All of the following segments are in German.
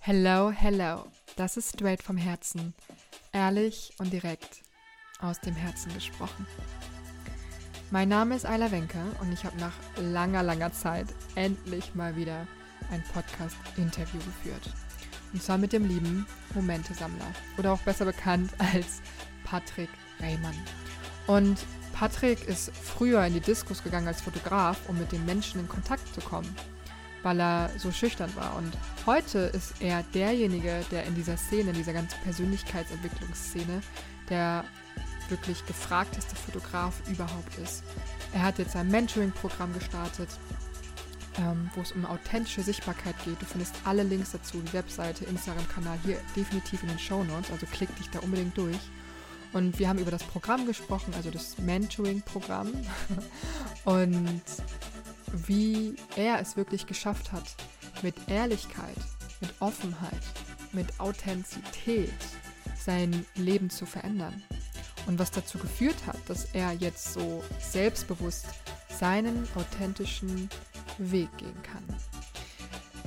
Hello, hello. Das ist straight vom Herzen. Ehrlich und direkt aus dem Herzen gesprochen. Mein Name ist Ayla Wenke und ich habe nach langer, langer Zeit endlich mal wieder ein Podcast-Interview geführt. Und zwar mit dem lieben Momente-Sammler oder auch besser bekannt als Patrick Rehmann. Und Patrick ist früher in die Diskos gegangen als Fotograf, um mit den Menschen in Kontakt zu kommen weil er so schüchtern war. Und heute ist er derjenige, der in dieser Szene, in dieser ganzen Persönlichkeitsentwicklungsszene, der wirklich gefragteste Fotograf überhaupt ist. Er hat jetzt ein Mentoring-Programm gestartet, ähm, wo es um authentische Sichtbarkeit geht. Du findest alle Links dazu, die Webseite, Instagram-Kanal hier definitiv in den Show Notes, also klick dich da unbedingt durch. Und wir haben über das Programm gesprochen, also das Mentoring-Programm. Und wie er es wirklich geschafft hat, mit Ehrlichkeit, mit Offenheit, mit Authentizität sein Leben zu verändern. Und was dazu geführt hat, dass er jetzt so selbstbewusst seinen authentischen Weg gehen kann.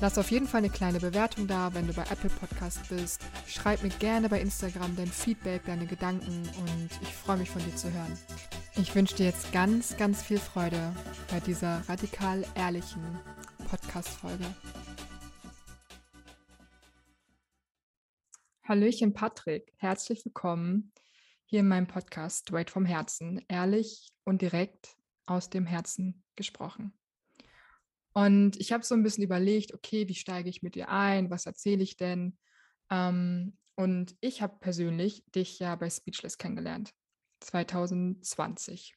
Lass auf jeden Fall eine kleine Bewertung da, wenn du bei Apple Podcast bist. Schreib mir gerne bei Instagram dein Feedback, deine Gedanken und ich freue mich von dir zu hören. Ich wünsche dir jetzt ganz, ganz viel Freude bei dieser radikal ehrlichen Podcast-Folge. Hallöchen Patrick, herzlich willkommen hier in meinem Podcast Straight vom Herzen, ehrlich und direkt aus dem Herzen gesprochen. Und ich habe so ein bisschen überlegt, okay, wie steige ich mit dir ein, was erzähle ich denn? Ähm, und ich habe persönlich dich ja bei Speechless kennengelernt. 2020.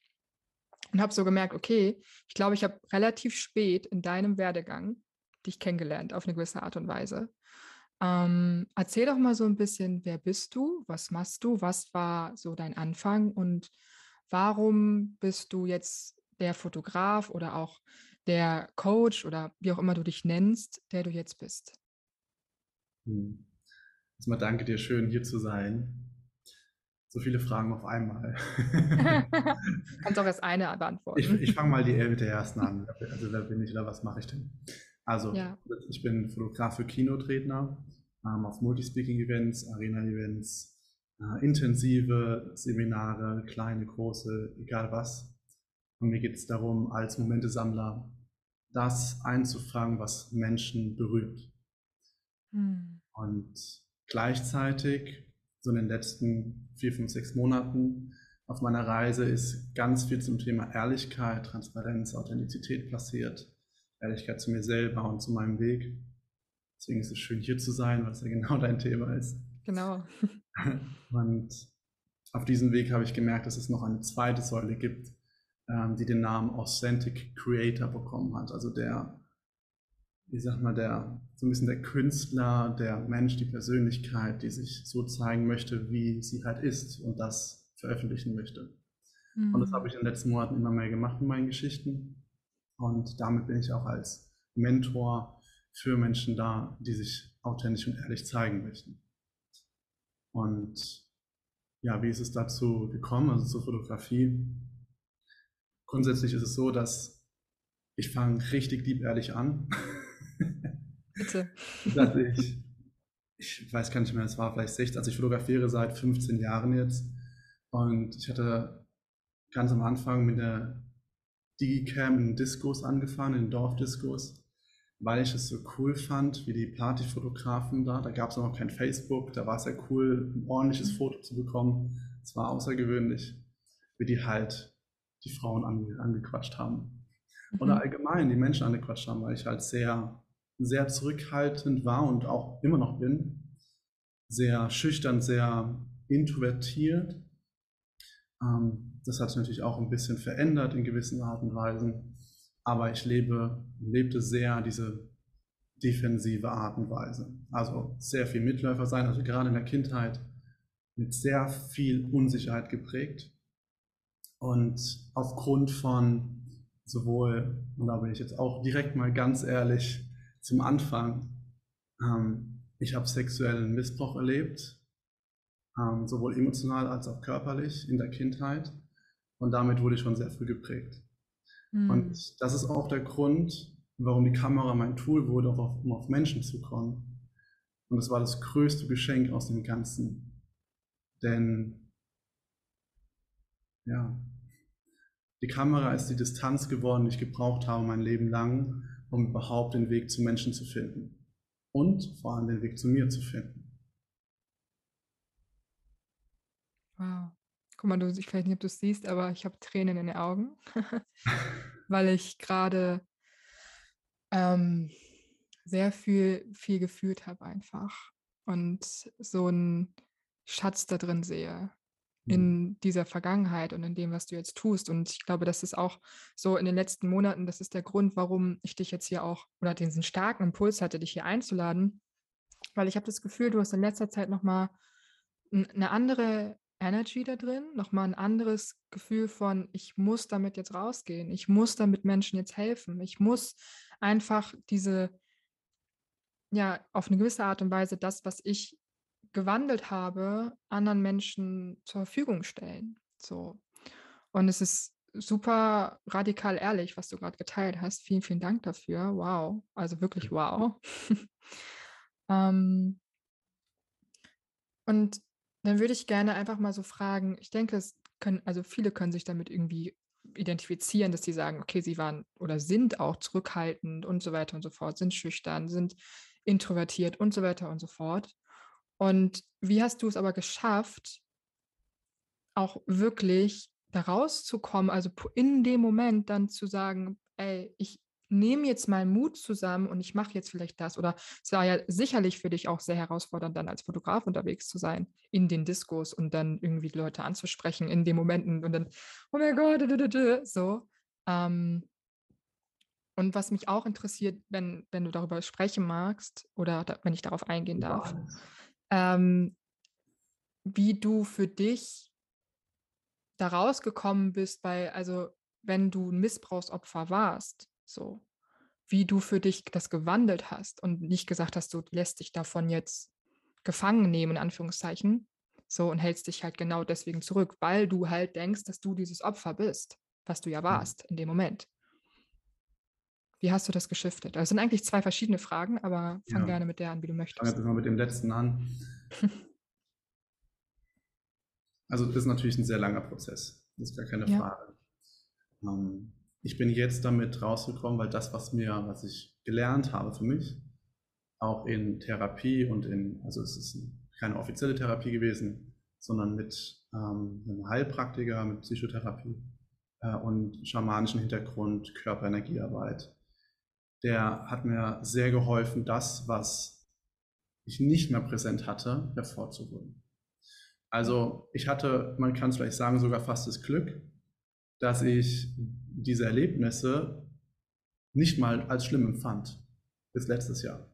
Und habe so gemerkt, okay, ich glaube, ich habe relativ spät in deinem Werdegang dich kennengelernt, auf eine gewisse Art und Weise. Ähm, erzähl doch mal so ein bisschen, wer bist du, was machst du, was war so dein Anfang und warum bist du jetzt der Fotograf oder auch der Coach oder wie auch immer du dich nennst, der du jetzt bist? Hm. Erstmal danke dir, schön hier zu sein so viele Fragen auf einmal. Kannst auch erst eine beantworten. Ich, ich fange mal die mit der ersten an. Also wer bin ich oder was mache ich denn? Also ja. ich bin Fotograf für Kinotredner ähm, auf Multispeaking-Events, Arena-Events, äh, intensive Seminare, kleine, große, egal was. Und mir geht es darum, als Momentesammler das einzufangen, was Menschen berührt. Hm. Und gleichzeitig so in den letzten vier, fünf, sechs Monaten auf meiner Reise ist ganz viel zum Thema Ehrlichkeit, Transparenz, Authentizität passiert. Ehrlichkeit zu mir selber und zu meinem Weg. Deswegen ist es schön, hier zu sein, weil es ja genau dein Thema ist. Genau. Und auf diesem Weg habe ich gemerkt, dass es noch eine zweite Säule gibt, ähm, die den Namen Authentic Creator bekommen hat. Also der ich sag mal, der, so ein bisschen der Künstler, der Mensch, die Persönlichkeit, die sich so zeigen möchte, wie sie halt ist und das veröffentlichen möchte. Mhm. Und das mhm. habe ich in den letzten Monaten immer mehr gemacht in meinen Geschichten. Und damit bin ich auch als Mentor für Menschen da, die sich authentisch und ehrlich zeigen möchten. Und ja, wie ist es dazu gekommen, also zur Fotografie? Grundsätzlich ist es so, dass ich fange richtig lieb ehrlich an. Bitte. dass ich, ich weiß gar nicht mehr, es war vielleicht 16, also ich fotografiere seit 15 Jahren jetzt und ich hatte ganz am Anfang mit der Digicam in Discos angefangen, in Dorfdiscos, weil ich es so cool fand, wie die Partyfotografen da, da gab es noch kein Facebook, da war es ja cool, ein ordentliches. Foto zu bekommen. Es war außergewöhnlich, wie die halt die Frauen ange, angequatscht haben. Oder mhm. allgemein die Menschen angequatscht haben, weil ich halt sehr sehr zurückhaltend war und auch immer noch bin, sehr schüchtern, sehr introvertiert. Ähm, das hat sich natürlich auch ein bisschen verändert in gewissen Arten und Weisen, aber ich lebe, lebte sehr diese defensive Art und Weise. Also sehr viel Mitläufer sein, also gerade in der Kindheit mit sehr viel Unsicherheit geprägt. Und aufgrund von sowohl, und da bin ich jetzt auch direkt mal ganz ehrlich, zum Anfang, ähm, ich habe sexuellen Missbrauch erlebt, ähm, sowohl emotional als auch körperlich in der Kindheit. Und damit wurde ich schon sehr früh geprägt. Mhm. Und das ist auch der Grund, warum die Kamera mein Tool wurde, um auf Menschen zu kommen. Und das war das größte Geschenk aus dem Ganzen. Denn, ja, die Kamera ist die Distanz geworden, die ich gebraucht habe mein Leben lang, um überhaupt den Weg zu Menschen zu finden. Und vor allem den Weg zu mir zu finden. Wow. Guck mal, du, ich weiß nicht, ob du es siehst, aber ich habe Tränen in den Augen, weil ich gerade ähm, sehr viel, viel gefühlt habe einfach und so einen Schatz da drin sehe. In dieser Vergangenheit und in dem, was du jetzt tust. Und ich glaube, das ist auch so in den letzten Monaten, das ist der Grund, warum ich dich jetzt hier auch oder diesen starken Impuls hatte, dich hier einzuladen, weil ich habe das Gefühl, du hast in letzter Zeit nochmal eine andere Energy da drin, nochmal ein anderes Gefühl von, ich muss damit jetzt rausgehen, ich muss damit Menschen jetzt helfen, ich muss einfach diese, ja, auf eine gewisse Art und Weise das, was ich gewandelt habe, anderen Menschen zur Verfügung stellen. So. Und es ist super radikal ehrlich, was du gerade geteilt hast. Vielen, vielen Dank dafür. Wow. Also wirklich wow. ähm, und dann würde ich gerne einfach mal so fragen, ich denke, es können, also viele können sich damit irgendwie identifizieren, dass sie sagen, okay, sie waren oder sind auch zurückhaltend und so weiter und so fort, sind schüchtern, sind introvertiert und so weiter und so fort. Und wie hast du es aber geschafft, auch wirklich da rauszukommen, also in dem Moment dann zu sagen, ey, ich nehme jetzt mal Mut zusammen und ich mache jetzt vielleicht das. Oder es war ja sicherlich für dich auch sehr herausfordernd, dann als Fotograf unterwegs zu sein, in den Diskos und dann irgendwie Leute anzusprechen in den Momenten und dann, oh mein Gott, so. Ähm, und was mich auch interessiert, wenn, wenn du darüber sprechen magst oder da, wenn ich darauf eingehen darf, ähm, wie du für dich da rausgekommen bist, weil, also wenn du ein Missbrauchsopfer warst, so, wie du für dich das gewandelt hast und nicht gesagt hast, du lässt dich davon jetzt gefangen nehmen, in Anführungszeichen, so und hältst dich halt genau deswegen zurück, weil du halt denkst, dass du dieses Opfer bist, was du ja mhm. warst in dem Moment. Wie hast du das geschiftet? Das sind eigentlich zwei verschiedene Fragen, aber fang ja. gerne mit der an, wie du möchtest. Fangen wir mal mit dem letzten an. also das ist natürlich ein sehr langer Prozess, das ist gar keine ja. Frage. Ähm, ich bin jetzt damit rausgekommen, weil das, was mir, was ich gelernt habe für mich, auch in Therapie und in, also es ist keine offizielle Therapie gewesen, sondern mit ähm, einem Heilpraktiker, mit Psychotherapie äh, und schamanischen Hintergrund, Körperenergiearbeit. Der hat mir sehr geholfen, das, was ich nicht mehr präsent hatte, hervorzuholen. Also ich hatte, man kann es vielleicht sagen, sogar fast das Glück, dass ich diese Erlebnisse nicht mal als schlimm empfand, bis letztes Jahr.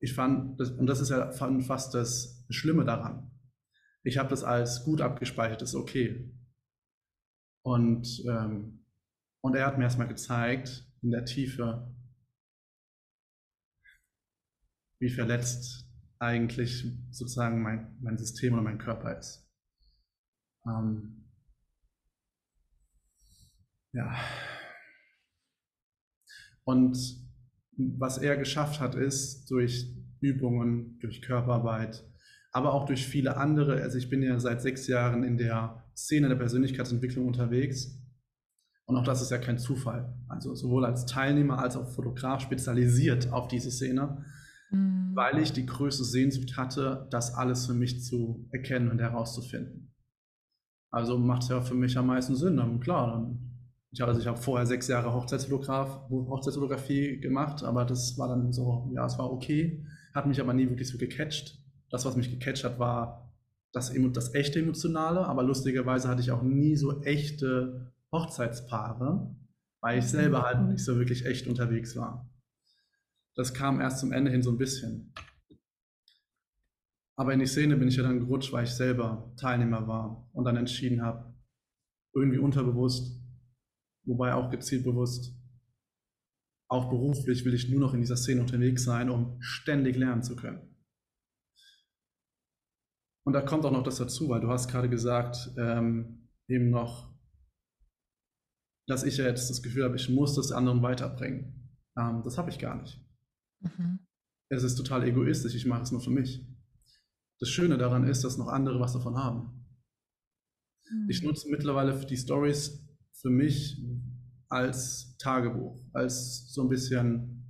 Ich fand, das, und das ist ja fast das Schlimme daran. Ich habe das als gut abgespeichert, ist okay. Und, ähm, und er hat mir erstmal gezeigt, in der Tiefe, wie verletzt eigentlich sozusagen mein, mein System oder mein Körper ist. Ähm, ja. Und was er geschafft hat, ist durch Übungen, durch Körperarbeit, aber auch durch viele andere. Also ich bin ja seit sechs Jahren in der Szene der Persönlichkeitsentwicklung unterwegs. Und auch das ist ja kein Zufall. Also sowohl als Teilnehmer als auch Fotograf spezialisiert auf diese Szene, mhm. weil ich die größte Sehnsucht hatte, das alles für mich zu erkennen und herauszufinden. Also macht es ja für mich am meisten Sinn. Dann klar, dann ich habe, also ich habe vorher sechs Jahre Hochzeitsfotograf, Hochzeitsfotografie gemacht, aber das war dann so, ja, es war okay, hat mich aber nie wirklich so gecatcht. Das, was mich gecatcht hat, war das, das echte Emotionale, aber lustigerweise hatte ich auch nie so echte Hochzeitspaare, weil ich selber halt noch nicht so wirklich echt unterwegs war. Das kam erst zum Ende hin so ein bisschen. Aber in die Szene bin ich ja dann gerutscht, weil ich selber Teilnehmer war und dann entschieden habe, irgendwie unterbewusst, wobei auch gezielt bewusst, auch beruflich will ich nur noch in dieser Szene unterwegs sein, um ständig lernen zu können. Und da kommt auch noch das dazu, weil du hast gerade gesagt, ähm, eben noch, dass ich ja jetzt das Gefühl habe, ich muss das anderen weiterbringen. Ähm, das habe ich gar nicht. Mhm. es ist total egoistisch, ich mache es nur für mich. Das Schöne daran ist, dass noch andere was davon haben. Mhm. Ich nutze mittlerweile die Stories für mich als Tagebuch, als so ein bisschen,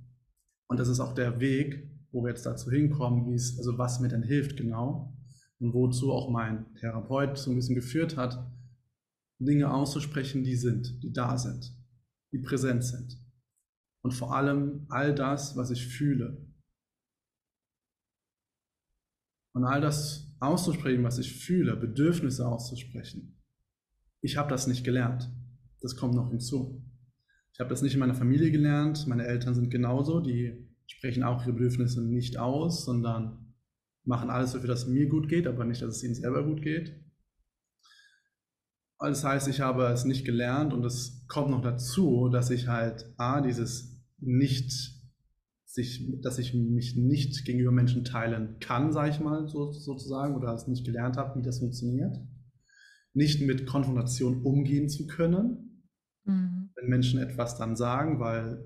und das ist auch der Weg, wo wir jetzt dazu hinkommen, wie es, also was mir denn hilft genau und wozu auch mein Therapeut so ein bisschen geführt hat, Dinge auszusprechen, die sind, die da sind, die präsent sind. Und vor allem all das, was ich fühle. Und all das auszusprechen, was ich fühle, Bedürfnisse auszusprechen. Ich habe das nicht gelernt. Das kommt noch hinzu. Ich habe das nicht in meiner Familie gelernt. Meine Eltern sind genauso. Die sprechen auch ihre Bedürfnisse nicht aus, sondern machen alles dafür, dass es mir gut geht, aber nicht, dass es ihnen selber gut geht. Das heißt, ich habe es nicht gelernt und es kommt noch dazu, dass ich halt A, dieses nicht, sich, dass ich mich nicht gegenüber Menschen teilen kann, sage ich mal so, sozusagen, oder es nicht gelernt habe, wie das funktioniert. Nicht mit Konfrontation umgehen zu können, mhm. wenn Menschen etwas dann sagen, weil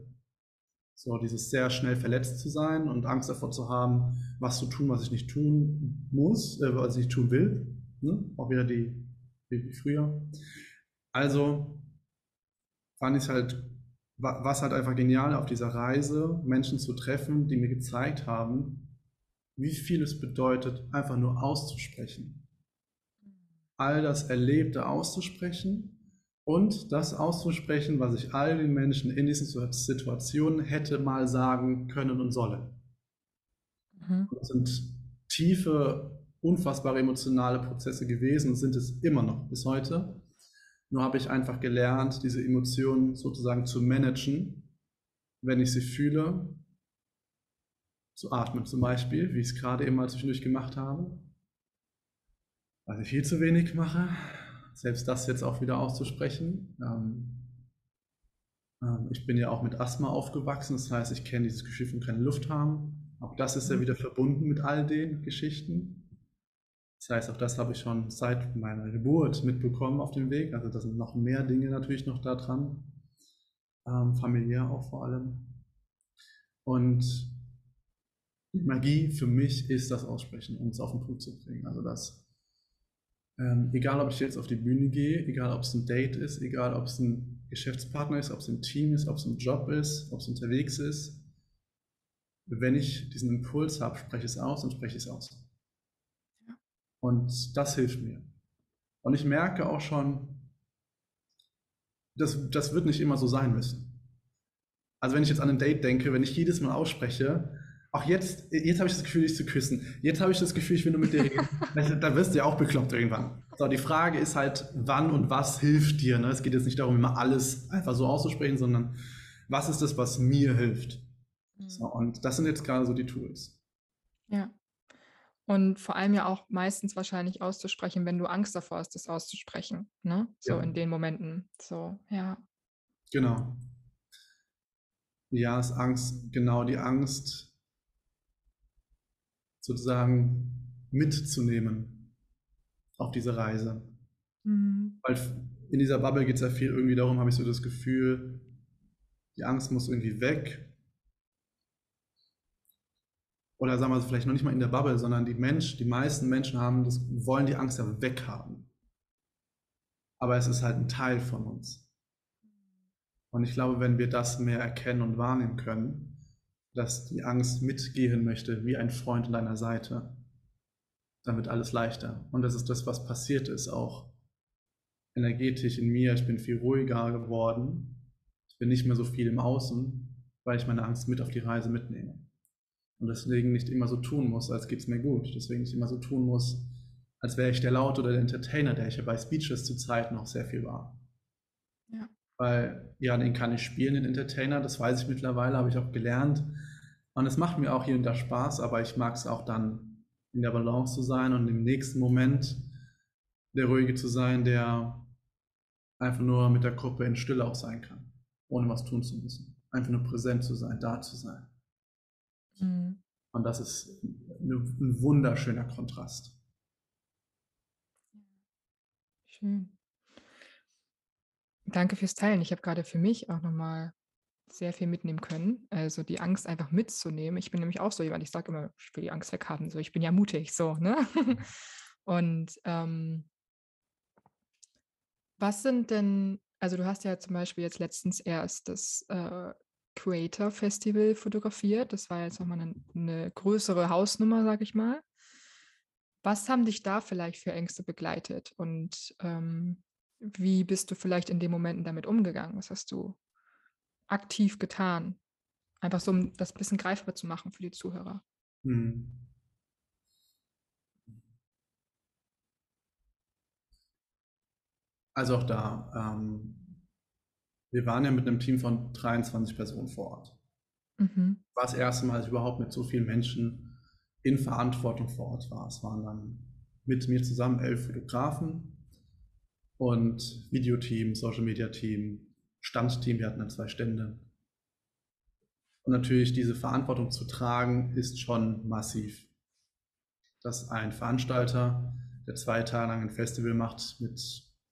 so dieses sehr schnell verletzt zu sein und Angst davor zu haben, was zu tun, was ich nicht tun muss, äh, was ich nicht tun will. Ne? Auch wieder die wie früher. Also fand ich halt, war es halt einfach genial auf dieser Reise, Menschen zu treffen, die mir gezeigt haben, wie viel es bedeutet, einfach nur auszusprechen. All das Erlebte auszusprechen und das auszusprechen, was ich all den Menschen in diesen Situationen hätte mal sagen können und sollen. Mhm. Das sind tiefe unfassbare emotionale Prozesse gewesen und sind es immer noch bis heute. Nur habe ich einfach gelernt, diese Emotionen sozusagen zu managen, wenn ich sie fühle, zu atmen zum Beispiel, wie ich es gerade eben mal zwischendurch gemacht habe. Was ich viel zu wenig mache, selbst das jetzt auch wieder auszusprechen. Ähm, ähm, ich bin ja auch mit Asthma aufgewachsen, das heißt, ich kenne dieses Gefühl von keine Luft haben. Auch das ist ja mhm. wieder verbunden mit all den Geschichten. Das heißt, auch das habe ich schon seit meiner Geburt mitbekommen auf dem Weg. Also da sind noch mehr Dinge natürlich noch da dran, ähm, familiär auch vor allem. Und Magie für mich ist das Aussprechen, um es auf den Punkt zu bringen. Also das, ähm, egal ob ich jetzt auf die Bühne gehe, egal ob es ein Date ist, egal ob es ein Geschäftspartner ist, ob es ein Team ist, ob es ein Job ist, ob es unterwegs ist, wenn ich diesen Impuls habe, spreche ich es aus und spreche es aus. Und das hilft mir. Und ich merke auch schon, das, das wird nicht immer so sein müssen. Also wenn ich jetzt an ein Date denke, wenn ich jedes Mal ausspreche, auch jetzt, jetzt habe ich das Gefühl, dich zu küssen. Jetzt habe ich das Gefühl, ich will nur mit dir reden. da wirst du ja auch bekloppt irgendwann. So, die Frage ist halt, wann und was hilft dir? Ne? Es geht jetzt nicht darum, immer alles einfach so auszusprechen, sondern was ist das, was mir hilft? Mhm. So, und das sind jetzt gerade so die Tools. Ja. Und vor allem ja auch meistens wahrscheinlich auszusprechen, wenn du Angst davor hast, das auszusprechen. Ne? So ja. in den Momenten. So, ja. Genau. Ja, ist Angst, genau die Angst sozusagen mitzunehmen auf diese Reise. Mhm. Weil in dieser Bubble geht es ja viel irgendwie darum, habe ich so das Gefühl, die Angst muss irgendwie weg oder sagen wir es vielleicht noch nicht mal in der Bubble, sondern die Mensch, die meisten Menschen haben das, wollen die Angst ja weghaben. Aber es ist halt ein Teil von uns. Und ich glaube, wenn wir das mehr erkennen und wahrnehmen können, dass die Angst mitgehen möchte, wie ein Freund an deiner Seite, dann wird alles leichter. Und das ist das, was passiert ist, auch energetisch in mir. Ich bin viel ruhiger geworden. Ich bin nicht mehr so viel im Außen, weil ich meine Angst mit auf die Reise mitnehme. Und deswegen nicht immer so tun muss, als geht es mir gut. Deswegen nicht immer so tun muss, als wäre ich der Laut oder der Entertainer, der ich ja bei Speeches zu Zeiten noch sehr viel war. Ja. Weil, ja, den kann ich spielen, den Entertainer, das weiß ich mittlerweile, habe ich auch gelernt. Und es macht mir auch hier und da Spaß, aber ich mag es auch dann in der Balance zu sein und im nächsten Moment der Ruhige zu sein, der einfach nur mit der Gruppe in Stille auch sein kann, ohne was tun zu müssen. Einfach nur präsent zu sein, da zu sein. Mhm. Und das ist ein wunderschöner Kontrast. Schön. Danke fürs Teilen. Ich habe gerade für mich auch nochmal sehr viel mitnehmen können. Also die Angst einfach mitzunehmen. Ich bin nämlich auch so jemand, ich sage immer, ich will die Angst weghaben. So, ich bin ja mutig, so, ne? Und ähm, was sind denn, also du hast ja zum Beispiel jetzt letztens erst das äh, Creator Festival fotografiert. Das war jetzt nochmal eine, eine größere Hausnummer, sag ich mal. Was haben dich da vielleicht für Ängste begleitet und ähm, wie bist du vielleicht in den Momenten damit umgegangen? Was hast du aktiv getan? Einfach so, um das ein bisschen greifbar zu machen für die Zuhörer. Hm. Also auch da, ähm, wir waren ja mit einem Team von 23 Personen vor Ort. Mhm. War das erste Mal, dass ich überhaupt mit so vielen Menschen in Verantwortung vor Ort war. Es waren dann mit mir zusammen elf Fotografen und Videoteam, Social Media Team, Standteam, wir hatten dann zwei Stände. Und natürlich diese Verantwortung zu tragen, ist schon massiv. Dass ein Veranstalter, der zwei Tage lang ein Festival macht mit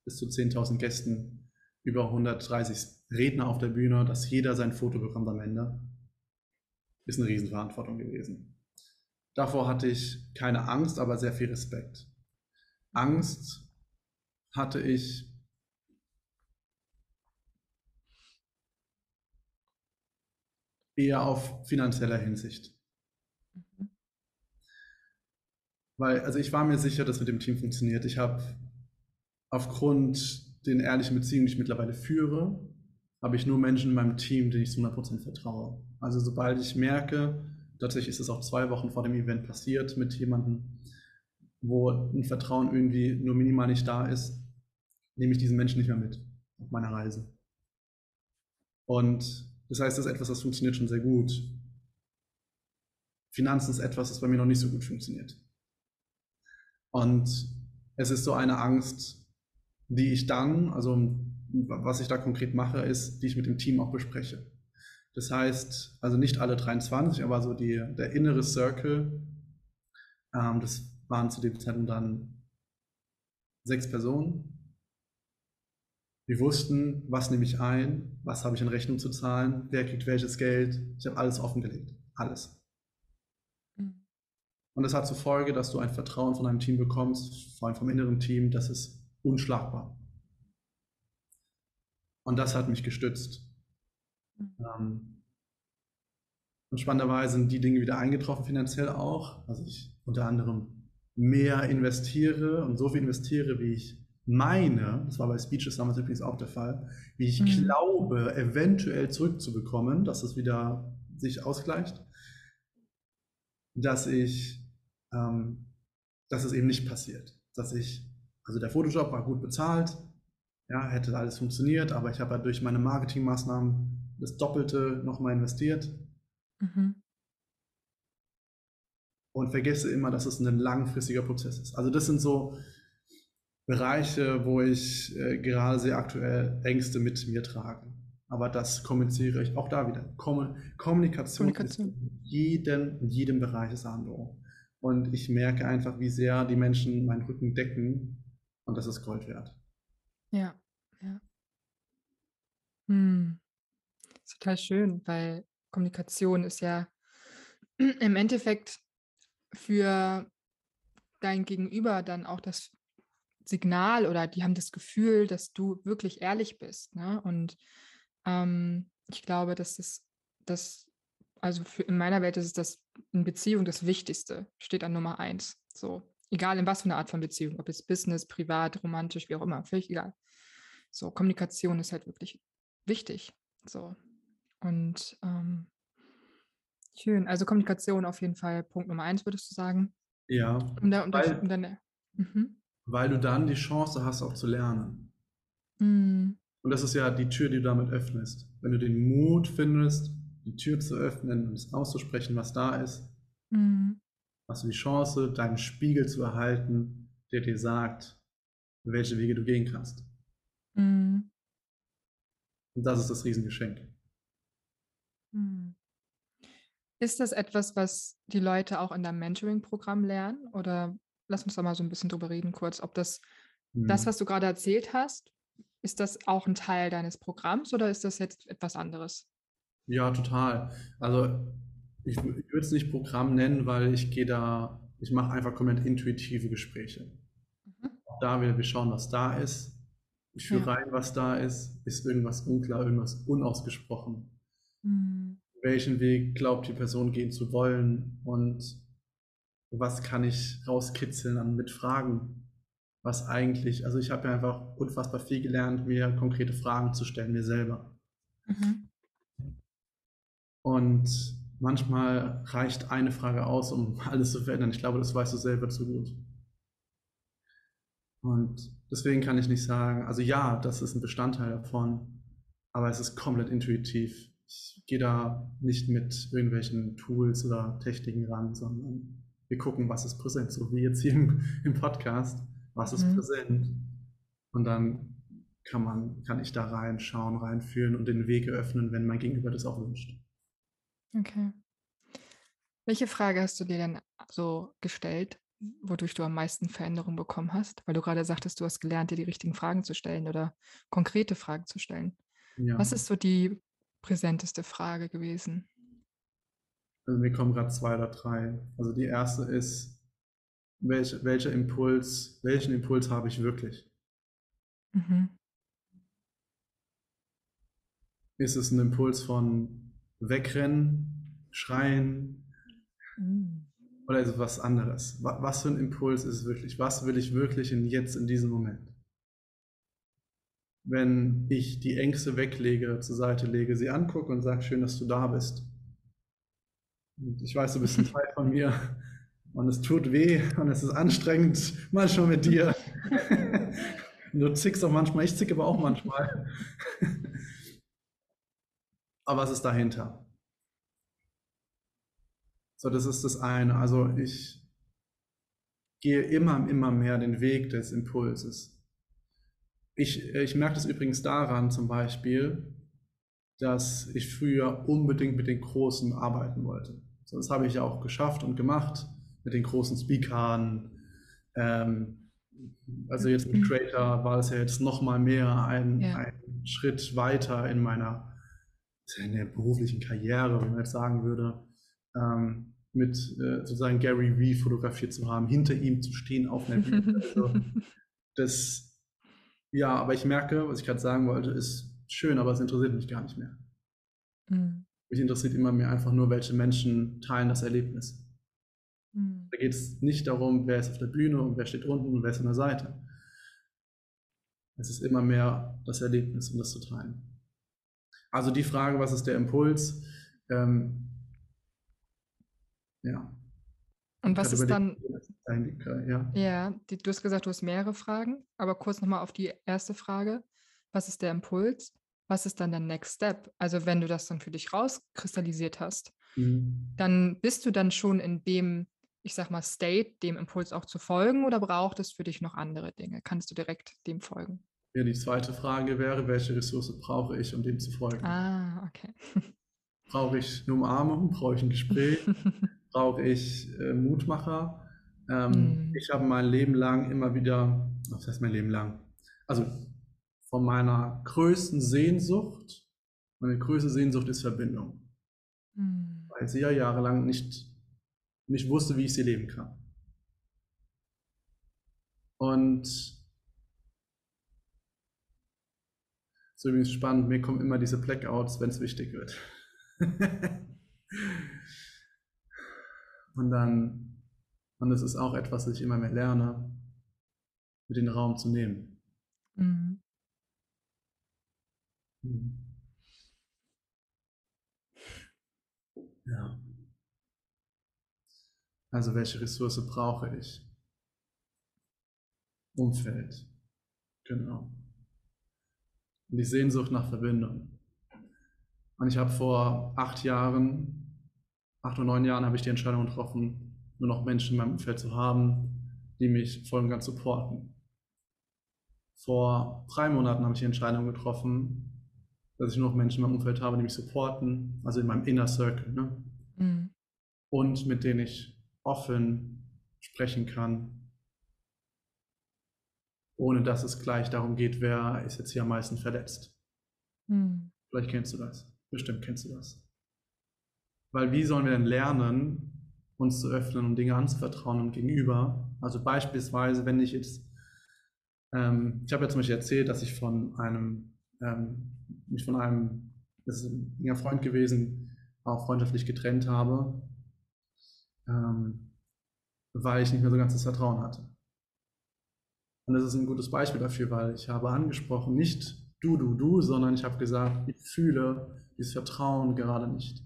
bis zu 10.000 Gästen, über 130 Redner auf der Bühne, dass jeder sein Foto bekommt am Ende, ist eine Riesenverantwortung gewesen. Davor hatte ich keine Angst, aber sehr viel Respekt. Angst hatte ich eher auf finanzieller Hinsicht. Mhm. Weil, also ich war mir sicher, dass mit dem Team funktioniert. Ich habe aufgrund den ehrlichen Beziehungen, die ich mittlerweile führe, habe ich nur Menschen in meinem Team, denen ich zu 100% vertraue. Also sobald ich merke, tatsächlich ist es auch zwei Wochen vor dem Event passiert mit jemandem, wo ein Vertrauen irgendwie nur minimal nicht da ist, nehme ich diesen Menschen nicht mehr mit auf meiner Reise. Und das heißt, das ist etwas, das funktioniert schon sehr gut. Finanzen ist etwas, das bei mir noch nicht so gut funktioniert. Und es ist so eine Angst, die ich dann, also was ich da konkret mache, ist, die ich mit dem Team auch bespreche. Das heißt, also nicht alle 23, aber so die, der innere Circle, ähm, das waren zu dem Zeitpunkt dann sechs Personen, wir wussten, was nehme ich ein, was habe ich in Rechnung zu zahlen, wer kriegt welches Geld. Ich habe alles offengelegt. Alles. Mhm. Und das hat zur Folge, dass du ein Vertrauen von einem Team bekommst, vor allem vom inneren Team, das ist unschlagbar. Und das hat mich gestützt. Mhm. und spannenderweise sind die Dinge wieder eingetroffen, finanziell auch. Also ich unter anderem mehr investiere und so viel investiere, wie ich meine, das war bei Speeches damals übrigens auch der Fall, wie ich mhm. glaube, eventuell zurückzubekommen, dass es wieder sich ausgleicht, dass ich, ähm, dass es eben nicht passiert. Dass ich, also der Photoshop war gut bezahlt, ja, hätte alles funktioniert, aber ich habe halt durch meine Marketingmaßnahmen das Doppelte nochmal investiert. Mhm. Und vergesse immer, dass es ein langfristiger Prozess ist. Also das sind so, Bereiche, wo ich äh, gerade sehr aktuell Ängste mit mir trage. Aber das kommuniziere ich auch da wieder. Kom Kommunikation, Kommunikation. ist in jedem, in jedem Bereich des Andro. Und ich merke einfach, wie sehr die Menschen meinen Rücken decken. Und das ist Gold wert. Ja, ja. Hm. Ist total schön, weil Kommunikation ist ja im Endeffekt für dein Gegenüber dann auch das Signal oder die haben das Gefühl, dass du wirklich ehrlich bist. Ne? Und ähm, ich glaube, dass das, das also für, in meiner Welt ist das in Beziehung das Wichtigste, steht an Nummer eins. So, egal in was für eine Art von Beziehung, ob es Business, privat, romantisch, wie auch immer, völlig egal. So, Kommunikation ist halt wirklich wichtig. So. Und ähm, schön. Also Kommunikation auf jeden Fall Punkt Nummer eins, würdest du sagen? Ja. Um da, um weil, um dann, mhm weil du dann die Chance hast, auch zu lernen. Mhm. Und das ist ja die Tür, die du damit öffnest. Wenn du den Mut findest, die Tür zu öffnen und es auszusprechen, was da ist, mhm. Hast du die Chance, deinen Spiegel zu erhalten, der dir sagt, welche Wege du gehen kannst. Mhm. Und das ist das Riesengeschenk. Mhm. Ist das etwas, was die Leute auch in deinem Mentoring-Programm lernen? Oder lass uns da mal so ein bisschen drüber reden, kurz, ob das, mhm. das, was du gerade erzählt hast, ist das auch ein Teil deines Programms oder ist das jetzt etwas anderes? Ja, total. Also ich, ich würde es nicht Programm nennen, weil ich gehe da, ich mache einfach komplett intuitive Gespräche. Mhm. Da wieder, wir schauen, was da ist. Ich führe ja. rein, was da ist. Ist irgendwas unklar, irgendwas unausgesprochen? Mhm. Welchen Weg glaubt die Person gehen zu wollen? Und was kann ich rauskitzeln an mit Fragen? Was eigentlich, also ich habe ja einfach unfassbar viel gelernt, mir konkrete Fragen zu stellen, mir selber. Mhm. Und manchmal reicht eine Frage aus, um alles zu verändern. Ich glaube, das weißt du selber zu gut. Und deswegen kann ich nicht sagen, also ja, das ist ein Bestandteil davon, aber es ist komplett intuitiv. Ich gehe da nicht mit irgendwelchen Tools oder Techniken ran, sondern wir gucken, was ist präsent, so wie jetzt hier im, im Podcast, was ist mhm. präsent. Und dann kann man, kann ich da reinschauen, reinfühlen und den Weg eröffnen, wenn mein Gegenüber das auch wünscht. Okay. Welche Frage hast du dir denn so gestellt, wodurch du am meisten Veränderung bekommen hast? Weil du gerade sagtest, du hast gelernt, dir die richtigen Fragen zu stellen oder konkrete Fragen zu stellen. Ja. Was ist so die präsenteste Frage gewesen? Also mir kommen gerade zwei oder drei. Also die erste ist, welch, welcher Impuls, welchen Impuls habe ich wirklich? Mhm. Ist es ein Impuls von wegrennen, schreien? Mhm. Oder ist es was anderes? Was für ein Impuls ist es wirklich? Was will ich wirklich in jetzt, in diesem Moment? Wenn ich die Ängste weglege, zur Seite lege, sie angucke und sage, schön, dass du da bist. Und ich weiß, du bist ein Teil von mir und es tut weh und es ist anstrengend, manchmal mit dir. du zickst auch manchmal, ich zicke aber auch manchmal. Aber was ist dahinter? So, das ist das eine. Also ich gehe immer, immer mehr den Weg des Impulses. Ich, ich merke das übrigens daran zum Beispiel, dass ich früher unbedingt mit den Großen arbeiten wollte. So, das habe ich ja auch geschafft und gemacht mit den großen Speakern. Ähm, also jetzt mit Creator war es ja jetzt nochmal mehr ein, ja. ein Schritt weiter in meiner in der beruflichen Karriere, wenn man jetzt sagen würde ähm, mit äh, sozusagen Gary Vee fotografiert zu haben, hinter ihm zu stehen auf einer Bühne. Also das, ja, aber ich merke, was ich gerade sagen wollte, ist schön, aber es interessiert mich gar nicht mehr. Mhm. Mich interessiert immer mehr einfach nur, welche Menschen teilen das Erlebnis. Mhm. Da geht es nicht darum, wer ist auf der Bühne und wer steht unten und wer ist an der Seite. Es ist immer mehr das Erlebnis, um das zu teilen. Also die Frage, was ist der Impuls? Ähm, ja. Und was ist dann, ja, ja die, du hast gesagt, du hast mehrere Fragen, aber kurz nochmal auf die erste Frage. Was ist der Impuls? Was ist dann der Next Step? Also wenn du das dann für dich rauskristallisiert hast, mhm. dann bist du dann schon in dem, ich sag mal, State, dem Impuls auch zu folgen oder braucht es für dich noch andere Dinge? Kannst du direkt dem folgen? Ja, die zweite Frage wäre, welche Ressource brauche ich, um dem zu folgen? Ah, okay. Brauche ich eine Umarmung? Brauche ich ein Gespräch? brauche ich äh, Mutmacher. Ähm, mhm. Ich habe mein Leben lang immer wieder, was heißt mein Leben lang? Also von meiner größten Sehnsucht, meine größte Sehnsucht ist Verbindung. Mhm. Weil ich ja jahrelang nicht, nicht wusste, wie ich sie leben kann. Und so übrigens spannend, mir kommen immer diese Blackouts, wenn es wichtig wird. Und dann, und das ist auch etwas, das ich immer mehr lerne, mit den Raum zu nehmen. Mhm. mhm. Ja. Also welche Ressource brauche ich? Umfeld. Genau. Und die Sehnsucht nach Verbindung. Und ich habe vor acht Jahren acht oder neun Jahren habe ich die Entscheidung getroffen, nur noch Menschen in meinem Umfeld zu haben, die mich voll und ganz supporten. Vor drei Monaten habe ich die Entscheidung getroffen, dass ich nur noch Menschen in meinem Umfeld habe, die mich supporten, also in meinem Inner Circle. Ne? Mhm. Und mit denen ich offen sprechen kann, ohne dass es gleich darum geht, wer ist jetzt hier am meisten verletzt. Mhm. Vielleicht kennst du das. Bestimmt kennst du das. Weil wie sollen wir denn lernen, uns zu öffnen und Dinge anzuvertrauen und gegenüber? Also beispielsweise, wenn ich jetzt, ähm, ich habe ja zum Beispiel erzählt, dass ich von einem, ähm, mich von einem, das ist ein enger Freund gewesen, auch freundschaftlich getrennt habe, ähm, weil ich nicht mehr so ganzes Vertrauen hatte. Und das ist ein gutes Beispiel dafür, weil ich habe angesprochen, nicht du, du, du, sondern ich habe gesagt, ich fühle dieses Vertrauen gerade nicht.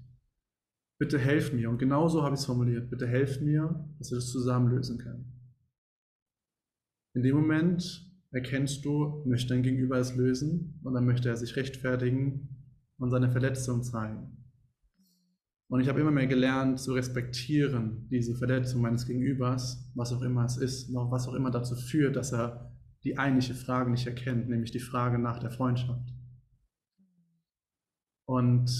Bitte helf mir. Und genauso habe ich es formuliert. Bitte helf mir, dass wir das zusammen lösen können. In dem Moment erkennst du, möchte dein Gegenüber es lösen und dann möchte er sich rechtfertigen und seine Verletzung zeigen. Und ich habe immer mehr gelernt zu respektieren, diese Verletzung meines Gegenübers, was auch immer es ist, was auch immer dazu führt, dass er die eigentliche Frage nicht erkennt, nämlich die Frage nach der Freundschaft. Und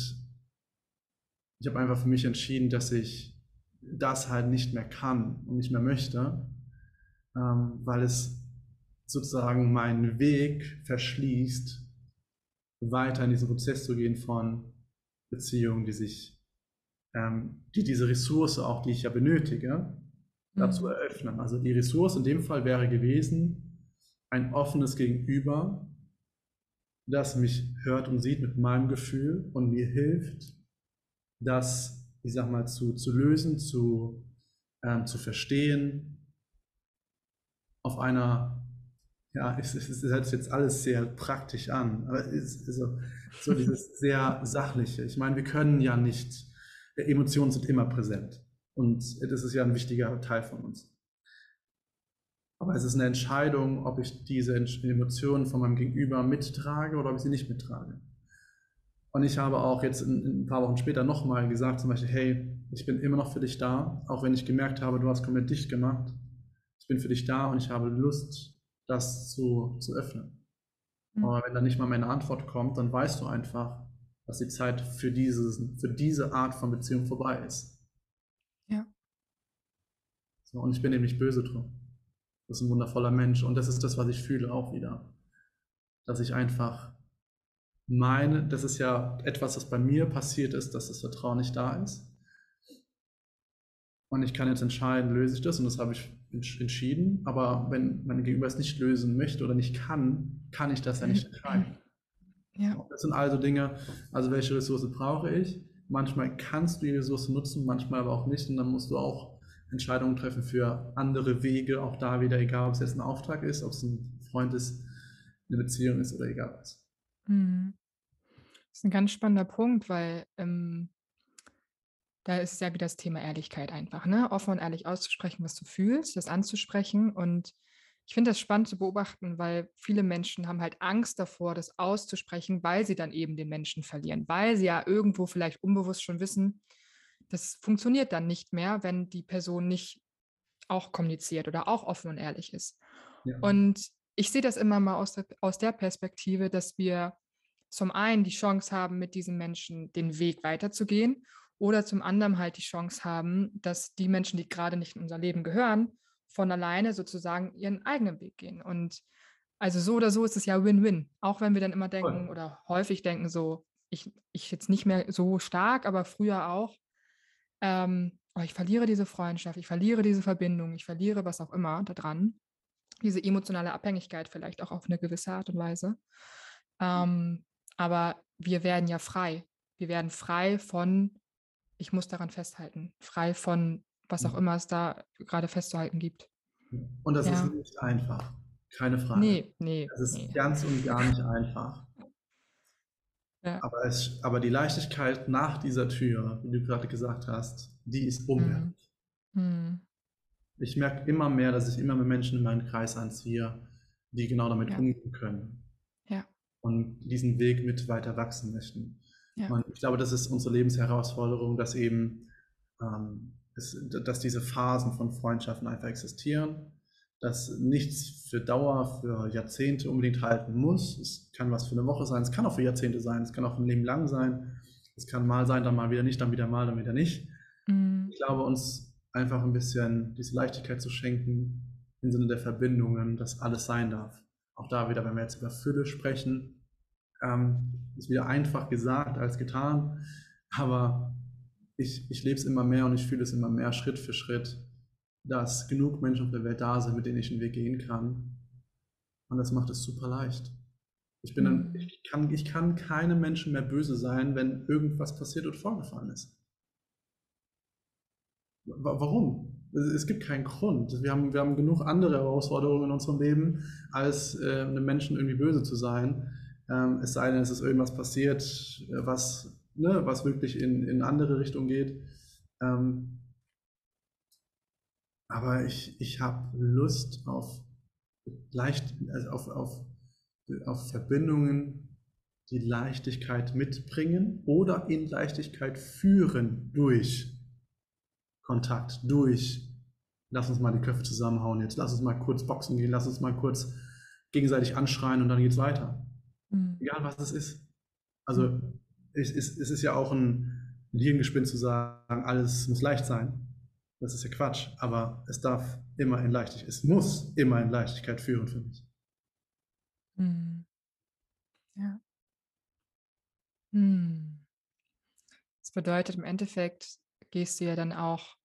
ich habe einfach für mich entschieden, dass ich das halt nicht mehr kann und nicht mehr möchte, ähm, weil es sozusagen meinen Weg verschließt, weiter in diesen Prozess zu gehen von Beziehungen, die sich ähm, die diese Ressource auch, die ich ja benötige, dazu mhm. eröffnen. Also die Ressource in dem Fall wäre gewesen, ein offenes Gegenüber, das mich hört und sieht mit meinem Gefühl und mir hilft, das, ich sag mal, zu, zu lösen, zu, ähm, zu verstehen, auf einer, ja, es, es, es hört jetzt alles sehr praktisch an, aber es ist so, so dieses sehr sachliche. Ich meine, wir können ja nicht Emotionen sind immer präsent. Und das ist ja ein wichtiger Teil von uns. Aber es ist eine Entscheidung, ob ich diese Emotionen von meinem Gegenüber mittrage oder ob ich sie nicht mittrage. Und ich habe auch jetzt ein paar Wochen später nochmal gesagt, zum Beispiel, hey, ich bin immer noch für dich da, auch wenn ich gemerkt habe, du hast komplett dicht gemacht. Ich bin für dich da und ich habe Lust, das zu, zu öffnen. Mhm. Aber wenn dann nicht mal meine Antwort kommt, dann weißt du einfach, dass die Zeit für, dieses, für diese Art von Beziehung vorbei ist. Ja. So, und ich bin nicht böse drum. Das ist ein wundervoller Mensch. Und das ist das, was ich fühle auch wieder. Dass ich einfach meine, das ist ja etwas, was bei mir passiert ist, dass das Vertrauen nicht da ist. Und ich kann jetzt entscheiden, löse ich das? Und das habe ich entschieden. Aber wenn mein Gegenüber es nicht lösen möchte oder nicht kann, kann ich das ja nicht entscheiden. Ja. Das sind also Dinge, also welche Ressource brauche ich? Manchmal kannst du die Ressource nutzen, manchmal aber auch nicht. Und dann musst du auch Entscheidungen treffen für andere Wege, auch da wieder, egal ob es jetzt ein Auftrag ist, ob es ein Freund ist, eine Beziehung ist oder egal was. Mhm. Das ist ein ganz spannender Punkt, weil ähm, da ist ja wieder das Thema Ehrlichkeit einfach, ne? Offen und ehrlich auszusprechen, was du fühlst, das anzusprechen und ich finde das spannend zu beobachten, weil viele Menschen haben halt Angst davor, das auszusprechen, weil sie dann eben den Menschen verlieren, weil sie ja irgendwo vielleicht unbewusst schon wissen, das funktioniert dann nicht mehr, wenn die Person nicht auch kommuniziert oder auch offen und ehrlich ist. Ja. Und ich sehe das immer mal aus der, aus der Perspektive, dass wir zum einen die Chance haben, mit diesen Menschen den Weg weiterzugehen oder zum anderen halt die Chance haben, dass die Menschen, die gerade nicht in unser Leben gehören, von alleine sozusagen ihren eigenen Weg gehen. Und also so oder so ist es ja Win-Win. Auch wenn wir dann immer denken oder häufig denken, so, ich, ich jetzt nicht mehr so stark, aber früher auch, ähm, oh, ich verliere diese Freundschaft, ich verliere diese Verbindung, ich verliere was auch immer daran. Diese emotionale Abhängigkeit vielleicht auch auf eine gewisse Art und Weise. Ähm, aber wir werden ja frei. Wir werden frei von, ich muss daran festhalten, frei von was auch immer es da gerade festzuhalten gibt. Und das ja. ist nicht einfach, keine Frage. Nee, nee. Das ist nee. ganz und gar nicht einfach. Ja. Aber, es, aber die Leichtigkeit nach dieser Tür, wie du gerade gesagt hast, die ist. Mhm. Mhm. Ich merke immer mehr, dass ich immer mehr Menschen in meinen Kreis anziehe, die genau damit ja. umgehen können. Ja. Und diesen Weg mit weiter wachsen möchten. Ja. Und ich glaube, das ist unsere Lebensherausforderung, dass eben ähm, dass diese Phasen von Freundschaften einfach existieren, dass nichts für Dauer, für Jahrzehnte unbedingt halten muss. Es kann was für eine Woche sein, es kann auch für Jahrzehnte sein, es kann auch ein Leben lang sein. Es kann mal sein, dann mal wieder nicht, dann wieder mal, dann wieder nicht. Mhm. Ich glaube, uns einfach ein bisschen diese Leichtigkeit zu schenken im Sinne der Verbindungen, dass alles sein darf. Auch da wieder, wenn wir jetzt über Fülle sprechen, ähm, ist wieder einfach gesagt als getan, aber ich, ich lebe es immer mehr und ich fühle es immer mehr Schritt für Schritt, dass genug Menschen auf der Welt da sind, mit denen ich einen Weg gehen kann. Und das macht es super leicht. Ich, bin dann, mhm. ich, kann, ich kann keinem Menschen mehr böse sein, wenn irgendwas passiert und vorgefallen ist. Warum? Es gibt keinen Grund. Wir haben, wir haben genug andere Herausforderungen in unserem Leben, als äh, einem Menschen irgendwie böse zu sein. Ähm, es sei denn, es ist irgendwas passiert, äh, was, ne, was wirklich in, in andere Richtung geht. Ähm, aber ich, ich habe Lust auf leicht, also auf, auf, auf Verbindungen, die Leichtigkeit mitbringen oder in Leichtigkeit führen durch Kontakt, durch lass uns mal die Köpfe zusammenhauen jetzt, lass uns mal kurz boxen gehen, lass uns mal kurz gegenseitig anschreien und dann geht's weiter. Mhm. Egal was es ist. Also es, es, es ist ja auch ein Hirngespinst zu sagen, alles muss leicht sein. Das ist ja Quatsch, aber es darf immer in Leichtigkeit, es muss immer in Leichtigkeit führen für mich. Mhm. Ja. Mhm. Das bedeutet im Endeffekt, gehst du ja dann auch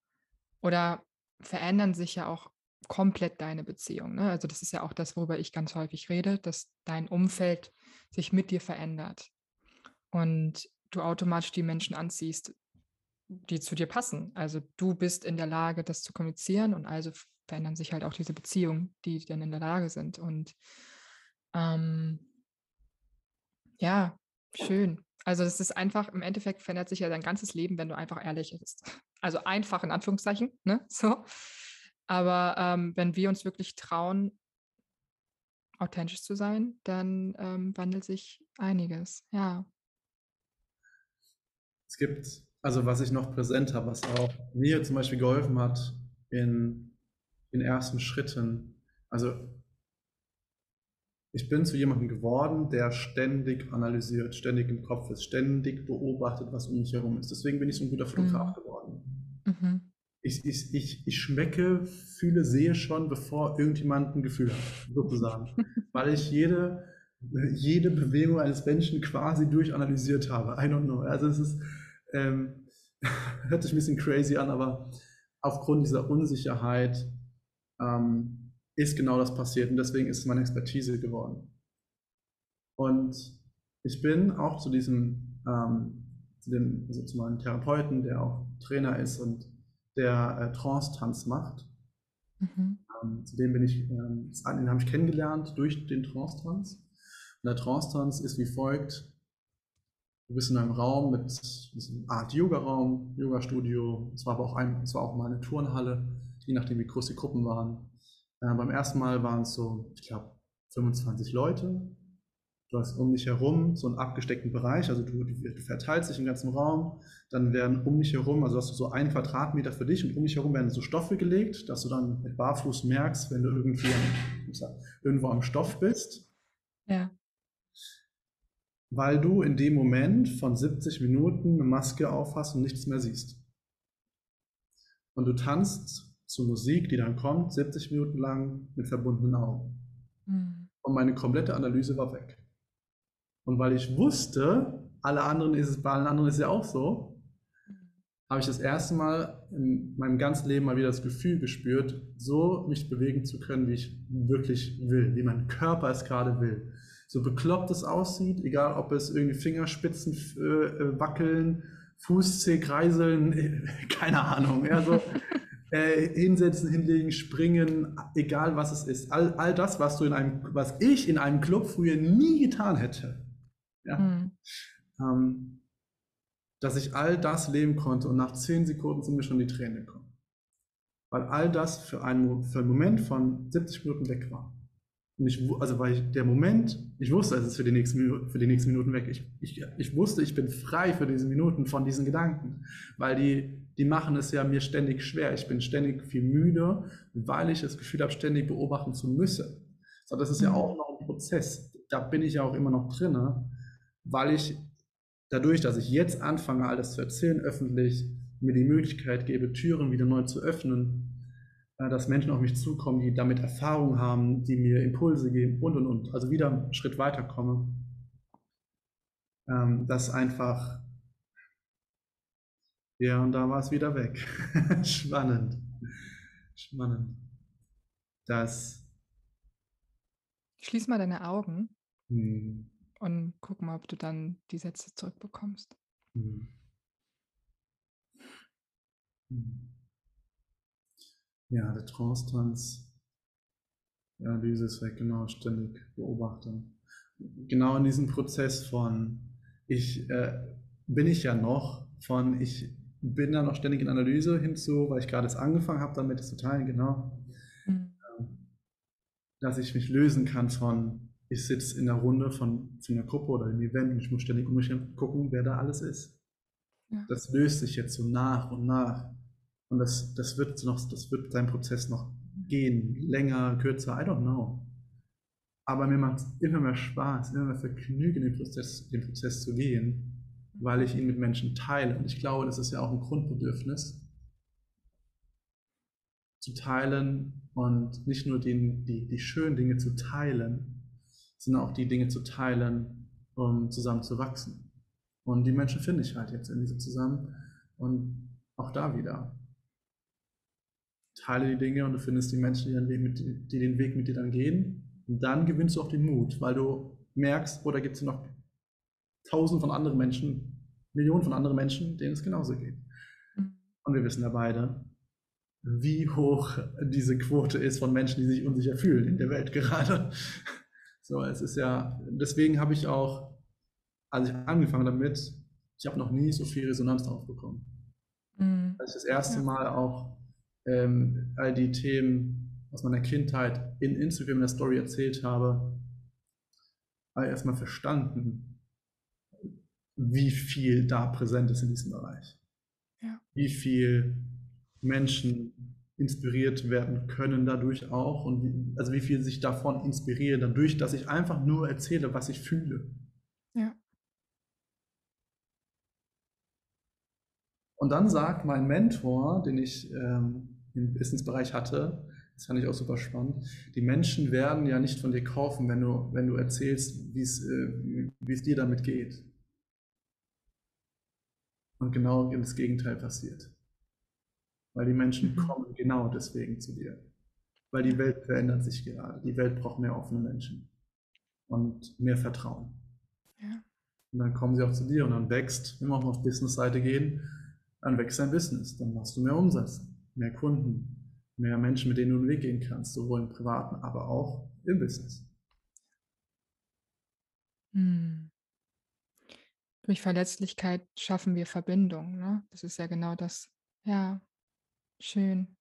oder verändern sich ja auch komplett deine Beziehung. Ne? Also das ist ja auch das, worüber ich ganz häufig rede, dass dein Umfeld sich mit dir verändert und du automatisch die Menschen anziehst, die zu dir passen. Also du bist in der Lage, das zu kommunizieren und also verändern sich halt auch diese Beziehungen, die dann in der Lage sind. Und ähm, ja, schön. Also das ist einfach, im Endeffekt verändert sich ja dein ganzes Leben, wenn du einfach ehrlich bist. Also einfach in Anführungszeichen, ne? So. Aber ähm, wenn wir uns wirklich trauen, authentisch zu sein, dann ähm, wandelt sich einiges, ja. Es gibt, also was ich noch präsent habe, was auch mir zum Beispiel geholfen hat in den ersten Schritten. Also ich bin zu jemandem geworden, der ständig analysiert, ständig im Kopf ist, ständig beobachtet, was um mich herum ist. Deswegen bin ich so ein guter Fotograf mhm. geworden. Mhm. Ich, ich, ich, ich schmecke, fühle, sehe schon, bevor irgendjemand ein Gefühl hat, sozusagen. Weil ich jede, jede Bewegung eines Menschen quasi durchanalysiert habe. I don't know. Also es ist, ähm, hört sich ein bisschen crazy an, aber aufgrund dieser Unsicherheit ähm, ist genau das passiert und deswegen ist es meine Expertise geworden. Und ich bin auch zu diesem, ähm, zu dem, also zu meinem Therapeuten, der auch Trainer ist und der äh, Trance-Tanz macht. Mhm. Ähm, zu dem bin ich, ähm, den habe ich kennengelernt durch den Trance-Tanz. Und der Trance-Tanz ist wie folgt. Du bist in einem Raum mit, einer Art Yoga-Raum, Yoga-Studio. Es war aber auch, ein, es auch mal eine Turnhalle, je nachdem wie groß die Gruppen waren. Äh, beim ersten Mal waren es so, ich glaube, 25 Leute. Du hast um dich herum so einen abgesteckten Bereich, also du, du, verteilst dich im ganzen Raum. Dann werden um dich herum, also hast du so einen Quadratmeter für dich und um dich herum werden so Stoffe gelegt, dass du dann mit Barfuß merkst, wenn du irgendwie am, irgendwo am Stoff bist. Ja. Weil du in dem Moment von 70 Minuten eine Maske aufhast und nichts mehr siehst. Und du tanzt zur Musik, die dann kommt, 70 Minuten lang mit verbundenen Augen. Mhm. Und meine komplette Analyse war weg. Und weil ich wusste, alle anderen ist es, bei allen anderen ist es ja auch so, habe ich das erste Mal in meinem ganzen Leben mal wieder das Gefühl gespürt, so mich bewegen zu können, wie ich wirklich will, wie mein Körper es gerade will. So bekloppt es aussieht, egal ob es irgendwie Fingerspitzen äh, äh wackeln, Fußzeh kreiseln, äh, keine Ahnung. Ja, so, äh, hinsetzen, hinlegen, springen, egal was es ist. All, all das, was du in einem, was ich in einem Club früher nie getan hätte. Ja? Mhm. Ähm, dass ich all das leben konnte und nach zehn Sekunden sind mir schon die Tränen gekommen. Weil all das für einen, für einen Moment von 70 Minuten weg war. Und ich, also weil ich, der Moment, ich wusste, es ist für die nächsten für die nächsten Minuten weg. Ich, ich, ich wusste, ich bin frei für diese Minuten von diesen Gedanken, weil die die machen es ja mir ständig schwer. Ich bin ständig viel müde, weil ich das Gefühl habe, ständig beobachten zu müssen. So, das ist ja auch noch ein Prozess. Da bin ich ja auch immer noch drin, weil ich dadurch, dass ich jetzt anfange, alles zu erzählen öffentlich, mir die Möglichkeit gebe, Türen wieder neu zu öffnen, dass Menschen auf mich zukommen, die damit Erfahrung haben, die mir Impulse geben und und und. Also wieder einen Schritt weiter komme. Ähm, dass einfach Ja, und da war es wieder weg. Spannend. Spannend. Das. Schließ mal deine Augen Hm, und guck mal, ob du dann die Sätze zurückbekommst. hm, hm. Ja, der Trance-Tanz. Die Analyse ist weg, genau, ständig beobachten. Genau in diesem Prozess von, ich äh, bin ich ja noch, von ich bin da noch ständig in Analyse hinzu, weil ich gerade es angefangen habe, damit es zu teilen, genau. Mhm. dass ich mich lösen kann von, ich sitze in der Runde von, von einer Gruppe oder im Event und ich muss ständig um mich herum gucken, wer da alles ist. Ja. Das löst sich jetzt so nach und nach. Und das, das wird noch, das wird sein Prozess noch gehen, länger, kürzer, I don't know. Aber mir macht es immer mehr Spaß, immer mehr Vergnügen, den Prozess, den Prozess zu gehen, weil ich ihn mit Menschen teile. Und ich glaube, das ist ja auch ein Grundbedürfnis, zu teilen und nicht nur die, die, die schönen Dinge zu teilen, sondern auch die Dinge zu teilen, um zusammen zu wachsen. Und die Menschen finde ich halt jetzt in diesem zusammen. Und auch da wieder. Teile die Dinge und du findest die Menschen, die, den Weg mit, die den Weg mit dir dann gehen. Und dann gewinnst du auch den Mut, weil du merkst, oder gibt es noch tausend von anderen Menschen, Millionen von anderen Menschen, denen es genauso geht. Und wir wissen ja beide, wie hoch diese Quote ist von Menschen, die sich unsicher fühlen in der Welt gerade. So, es ist ja, deswegen habe ich auch, als ich angefangen damit, ich habe noch nie so viel Resonanz drauf bekommen. Mhm. Als ich das erste Ja. Mal auch ähm, all die Themen aus meiner Kindheit in Instagram in der Story erzählt habe, habe ich erstmal verstanden, wie viel da präsent ist in diesem Bereich. Ja. Wie viel Menschen inspiriert werden können dadurch auch und wie, also wie viel sich davon inspirieren, dadurch, dass ich einfach nur erzähle, was ich fühle. Ja. Und dann sagt mein Mentor, den ich ähm, im Businessbereich hatte, das fand ich auch super spannend, die Menschen werden ja nicht von dir kaufen, wenn du, wenn du erzählst, wie es, äh, es dir damit geht. Und genau das Gegenteil passiert. Weil die Menschen Mhm. kommen genau deswegen zu dir. Weil die Welt verändert sich gerade. Die Welt braucht mehr offene Menschen und mehr Vertrauen. Ja. Und dann kommen sie auch zu dir und dann wächst, wenn wir auch mal auf Business-Seite gehen, dann wächst dein Business. Dann machst du mehr Umsatz, mehr Kunden, mehr Menschen, mit denen du einen Weg gehen kannst, sowohl im Privaten, aber auch im Business. Hm. Durch Verletzlichkeit schaffen wir Verbindung, ne? Das ist ja genau das. Ja, schön.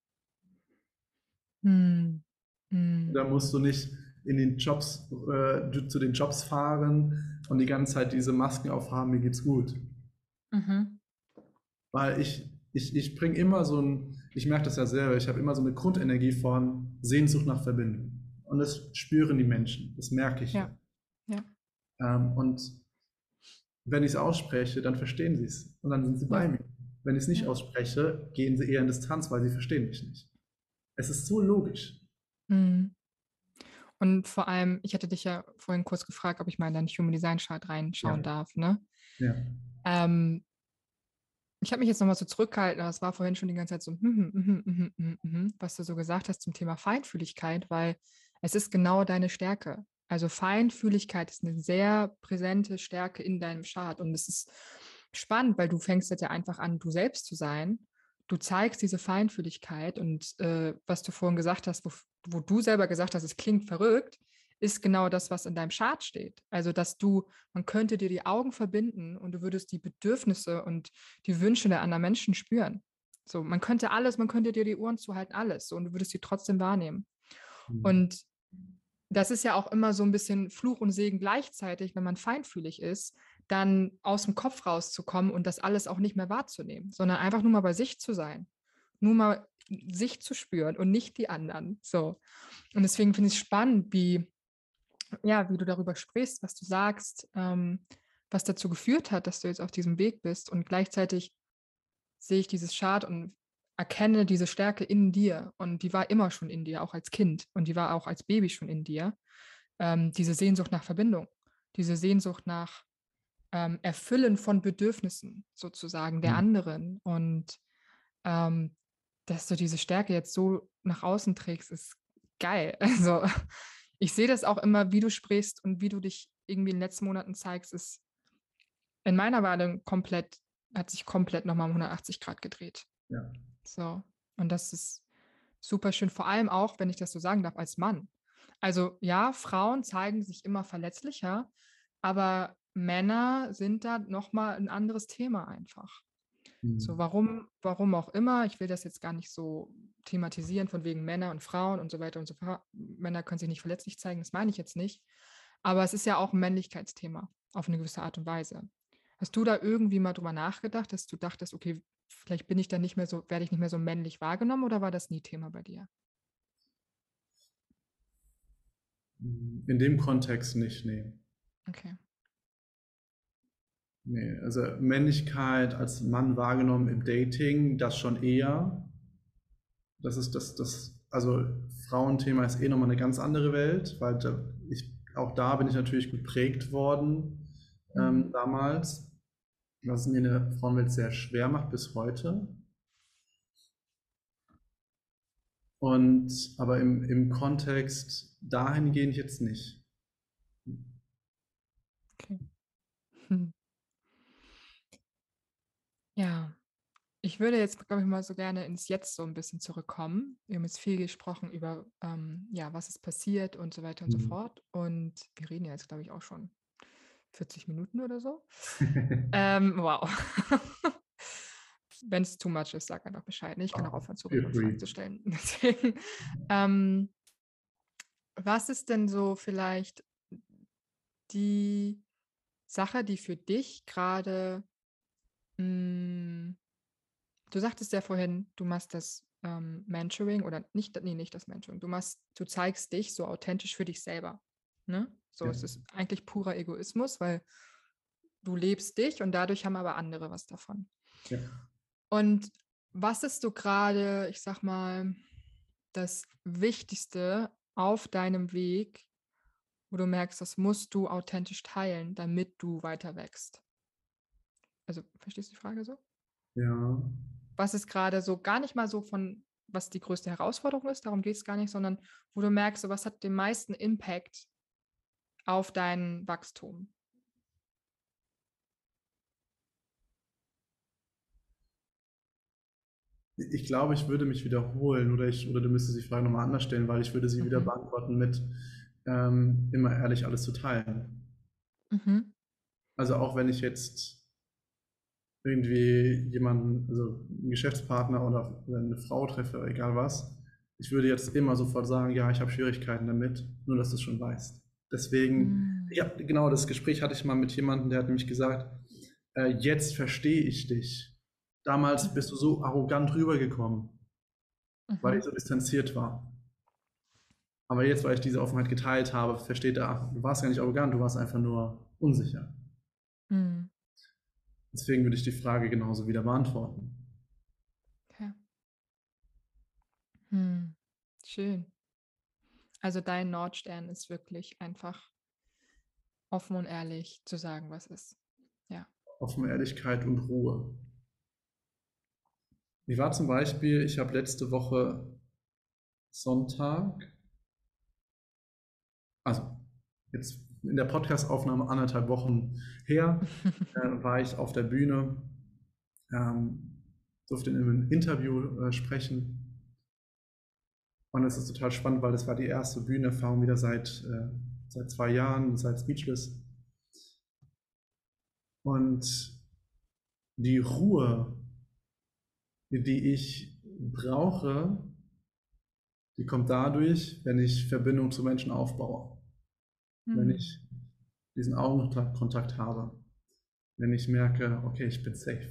Hm. Hm. Da musst du nicht in den Jobs, äh, zu den Jobs fahren und die ganze Zeit diese Masken aufhaben, mir geht's gut. Mhm. Weil ich, ich, ich bringe immer so ein, ich merke das ja selber, ich habe immer so eine Grundenergie von Sehnsucht nach Verbindung. Und das spüren die Menschen, das merke ich. Ja, ja. Ähm, und wenn ich es ausspreche, dann verstehen sie es und dann sind sie bei Ja. mir. Wenn ich es nicht Ja. ausspreche, gehen sie eher in Distanz, weil sie verstehen mich nicht. Es ist so logisch. Mhm. Und vor allem, ich hatte dich ja vorhin kurz gefragt, ob ich mal in deinen Human Design Chart reinschauen darf, ne? Ja. Ähm, ich habe mich jetzt nochmal so zurückgehalten, aber es war vorhin schon die ganze Zeit so, mhm, mhm, mhm, was du so gesagt hast zum Thema Feinfühligkeit, weil es ist genau deine Stärke. Also Feinfühligkeit ist eine sehr präsente Stärke in deinem Chart und es ist spannend, weil du fängst jetzt ja einfach an, du selbst zu sein. Du zeigst diese Feinfühligkeit und äh, was du vorhin gesagt hast, wo, wo du selber gesagt hast, es klingt verrückt, ist genau das, was in deinem Chart steht. Also, dass du, man könnte dir die Augen verbinden und du würdest die Bedürfnisse und die Wünsche der anderen Menschen spüren. So, man könnte alles, man könnte dir die Ohren zuhalten, alles. So, und du würdest sie trotzdem wahrnehmen. Mhm. Und das ist ja auch immer so ein bisschen Fluch und Segen gleichzeitig, wenn man feinfühlig ist, dann aus dem Kopf rauszukommen und das alles auch nicht mehr wahrzunehmen, sondern einfach nur mal bei sich zu sein. Nur mal sich zu spüren und nicht die anderen. So. Und deswegen finde ich es spannend, wie, ja, wie du darüber sprichst, was du sagst, ähm, was dazu geführt hat, dass du jetzt auf diesem Weg bist. Und gleichzeitig sehe ich dieses Chart und erkenne diese Stärke in dir. Und die war immer schon in dir, auch als Kind. Und die war auch als Baby schon in dir. Ähm, diese Sehnsucht nach Verbindung, diese Sehnsucht nach ähm, Erfüllen von Bedürfnissen sozusagen der Mhm. anderen. Und ähm, dass du diese Stärke jetzt so nach außen trägst, ist geil. Also ich sehe das auch immer, wie du sprichst und wie du dich irgendwie in den letzten Monaten zeigst, ist in meiner Wahrnehmung komplett, hat sich komplett nochmal um 180 Grad gedreht. Ja. So. Und das ist super schön, vor allem auch, wenn ich das so sagen darf, als Mann. Also ja, Frauen zeigen sich immer verletzlicher, aber Männer sind da nochmal ein anderes Thema einfach. So, Mhm. warum, warum auch immer, ich will das jetzt gar nicht so thematisieren, von wegen Männer und Frauen und so weiter und so fort. Männer können sich nicht verletzlich zeigen, das meine ich jetzt nicht. Aber es ist ja auch ein Männlichkeitsthema auf eine gewisse Art und Weise. Hast du da irgendwie mal drüber nachgedacht, dass du dachtest, okay, vielleicht bin ich dann nicht mehr so, werde ich nicht mehr so männlich wahrgenommen oder war das nie Thema bei dir? In dem Kontext nicht, nee. Okay. Nee, also Männlichkeit als Mann wahrgenommen im Dating, das schon eher. Das ist das, das, also Frauenthema ist eh nochmal eine ganz andere Welt, weil da, ich, auch da bin ich natürlich geprägt worden ähm, Mhm. damals, was es mir in der Frauenwelt sehr schwer macht bis heute. Und aber im, im Kontext dahingehend jetzt nicht. Okay. Hm. Ja, ich würde jetzt, glaube ich, mal so gerne ins Jetzt so ein bisschen zurückkommen. Wir haben jetzt viel gesprochen über, ähm, ja, was ist passiert und so weiter und so Mhm. fort. Und wir reden ja jetzt, glaube ich, auch schon 40 Minuten oder so. Ähm, wow. Wenn es too much ist, sag einfach Bescheid. ne? Ich kann auch Ah, aufhören zu Fragen zu stellen. Deswegen, ähm, was ist denn so vielleicht die Sache, die für dich gerade, du sagtest ja vorhin, du machst das ähm, Mentoring oder nicht, nee, nicht das Mentoring, du machst, du zeigst dich so authentisch für dich selber. Ne? So, Ja. es ist eigentlich purer Egoismus, weil du lebst dich und dadurch haben aber andere was davon. Ja. Und was ist so gerade, ich sag mal, das Wichtigste auf deinem Weg, wo du merkst, das musst du authentisch teilen, damit du weiter wächst? Also, verstehst du die Frage so? Ja. Was ist gerade so gar nicht mal so von, was die größte Herausforderung ist, darum geht es gar nicht, sondern wo du merkst, so was hat den meisten Impact auf dein Wachstum? Ich glaube, ich würde mich wiederholen oder ich, oder du müsstest die Frage nochmal anders stellen, weil ich würde sie wieder Mhm. beantworten mit ähm, immer ehrlich alles zu teilen. Mhm. Also auch wenn ich jetzt irgendwie jemanden, also einen Geschäftspartner oder eine Frau treffe, egal was, ich würde jetzt immer sofort sagen, ja, ich habe Schwierigkeiten damit, nur dass du es schon weißt. Deswegen, Mm. ja, genau, das Gespräch hatte ich mal mit jemandem, der hat nämlich gesagt, äh, jetzt verstehe ich dich. Damals bist du so arrogant rübergekommen, weil Mhm. ich so distanziert war. Aber jetzt, weil ich diese Offenheit geteilt habe, versteht er, du warst gar nicht arrogant, du warst einfach nur unsicher. Mm. Deswegen würde ich die Frage genauso wieder beantworten. Okay. Hm. Schön. Also dein Nordstern ist wirklich einfach offen und ehrlich zu sagen, was ist. Ja. Offen Ehrlichkeit und Ruhe. Ich war zum Beispiel, ich habe letzte Woche Sonntag, also jetzt in der Podcastaufnahme anderthalb Wochen her, äh, war ich auf der Bühne, ähm, durfte in einem Interview äh, sprechen. Und es ist total spannend, weil das war die erste Bühnenerfahrung wieder seit, äh, seit zwei Jahren, seit Speechless. Und die Ruhe, die ich brauche, die kommt dadurch, wenn ich Verbindung zu Menschen aufbaue. Wenn Hm. ich diesen Augenkontakt habe. Wenn ich merke, okay, ich bin safe.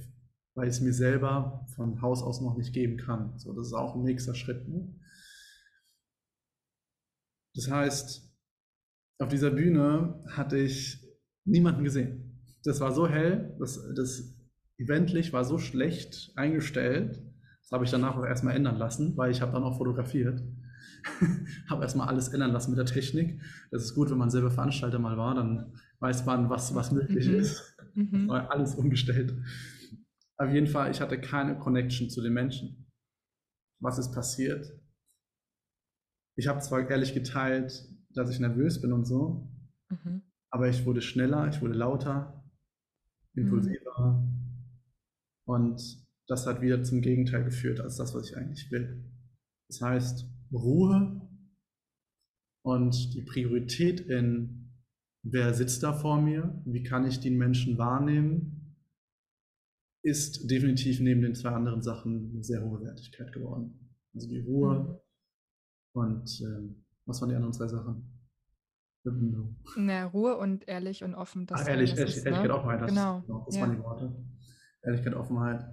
Weil ich es mir selber von Haus aus noch nicht geben kann. So, das ist auch ein nächster Schritt. Ne? Das heißt, auf dieser Bühne hatte ich niemanden gesehen. Das war so hell, das, das Eventlich war so schlecht eingestellt. Das habe ich danach auch erstmal ändern lassen, weil ich habe dann auch fotografiert. habe erstmal alles ändern lassen mit der Technik. Das ist gut, wenn man selber Veranstalter mal war, dann weiß man, was, was möglich mhm. ist. Mhm. Alles umgestellt. Auf jeden Fall, ich hatte keine Connection zu den Menschen. Was ist passiert? Ich habe zwar ehrlich geteilt, dass ich nervös bin und so, mhm. aber ich wurde schneller, ich wurde lauter, impulsiver mhm. und das hat wieder zum Gegenteil geführt als das, was ich eigentlich will. Das heißt, Ruhe und die Priorität in, wer sitzt da vor mir, wie kann ich den Menschen wahrnehmen, ist definitiv neben den zwei anderen Sachen eine sehr hohe Wertigkeit geworden. Also die Ruhe mhm. und ähm, was waren die anderen zwei Sachen? Na, Ruhe und ehrlich und offen. Das Ach, ehrlich, ehrlich, ist, Ehrlichkeit, ne? Offenheit. Das, genau. genau das ja. waren die Worte. Ehrlichkeit, Offenheit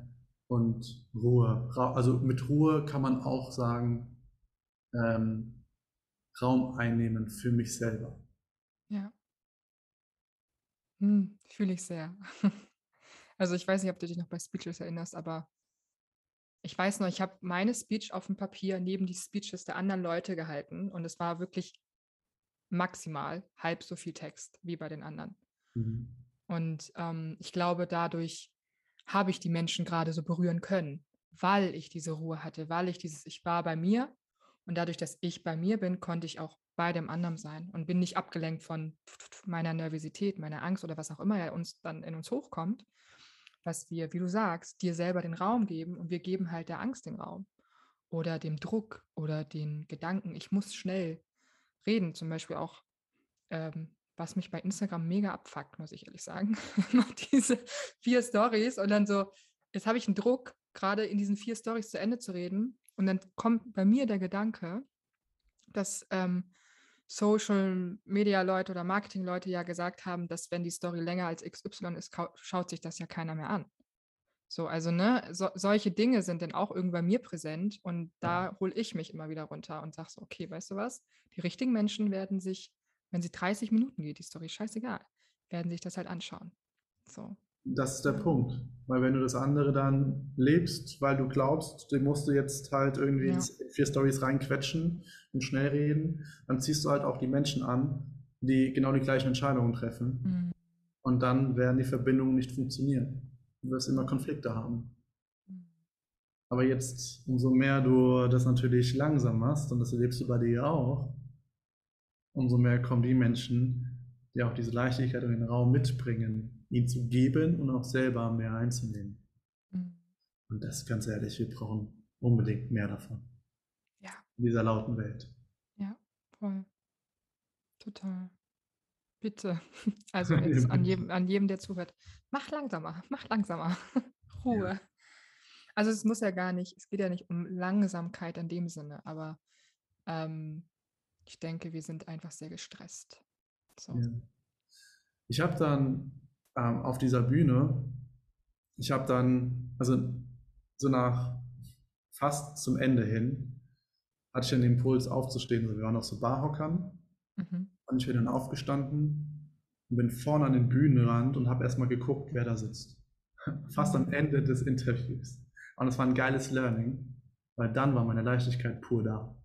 und Ruhe. Also mit Ruhe kann man auch sagen, ähm, Raum einnehmen für mich selber. Ja. Hm, fühle ich sehr. Also ich weiß nicht, ob du dich noch bei Speeches erinnerst, aber ich weiß noch, ich habe meine Speech auf dem Papier neben die Speeches der anderen Leute gehalten und es war wirklich maximal halb so viel Text wie bei den anderen. Mhm. Und ähm, ich glaube, dadurch habe ich die Menschen gerade so berühren können, weil ich diese Ruhe hatte, weil ich dieses, ich war bei mir und dadurch, dass ich bei mir bin, konnte ich auch bei dem anderen sein und bin nicht abgelenkt von meiner Nervosität, meiner Angst oder was auch immer uns dann in uns hochkommt, was wir, wie du sagst, dir selber den Raum geben und wir geben halt der Angst den Raum oder dem Druck oder den Gedanken, ich muss schnell reden, zum Beispiel auch, ähm, was mich bei Instagram mega abfuckt, muss ich ehrlich sagen, diese vier Stories und dann so, jetzt habe ich einen Druck, gerade in diesen vier Stories zu Ende zu reden und dann kommt bei mir der Gedanke, dass ähm, Social Media Leute oder Marketing Leute ja gesagt haben, dass wenn die Story länger als XY ist, schaut sich das ja keiner mehr an. So, also ne, so, solche Dinge sind dann auch irgendwann mir präsent und da hole ich mich immer wieder runter und sage so, okay, weißt du was? Die richtigen Menschen werden sich, wenn sie 30 Minuten geht, die Story, scheißegal, werden sich das halt anschauen. So. Das ist der Punkt. Weil wenn du das andere dann lebst, weil du glaubst, den musst du jetzt halt irgendwie ja. in vier Stories reinquetschen und schnell reden, dann ziehst du halt auch die Menschen an, die genau die gleichen Entscheidungen treffen. Mhm. Und dann werden die Verbindungen nicht funktionieren. Du wirst immer Konflikte haben. Mhm. Aber jetzt, umso mehr du das natürlich langsam machst, und das erlebst du bei dir auch, umso mehr kommen die Menschen, die auch diese Leichtigkeit in den Raum mitbringen, ihn zu geben und auch selber mehr einzunehmen. Mhm. Und das ganz ehrlich, wir brauchen unbedingt mehr davon. Ja. In dieser lauten Welt. Ja, voll. Total. Bitte. Also jetzt an jedem, an jedem, der zuhört, mach langsamer, mach langsamer. Ruhe. Ja. Also es muss ja gar nicht, es geht ja nicht um Langsamkeit in dem Sinne, aber ähm, ich denke, wir sind einfach sehr gestresst. So. Ja. Ich habe dann ähm, auf dieser Bühne. Ich habe dann, also so nach fast zum Ende hin, hatte ich dann den Impuls aufzustehen. Wir waren auf so Barhockern mhm. und ich bin dann aufgestanden und bin vorne an den Bühnenrand und habe erstmal geguckt, wer da sitzt. Fast am Ende des Interviews. Und es war ein geiles Learning, weil dann war meine Leichtigkeit pur da.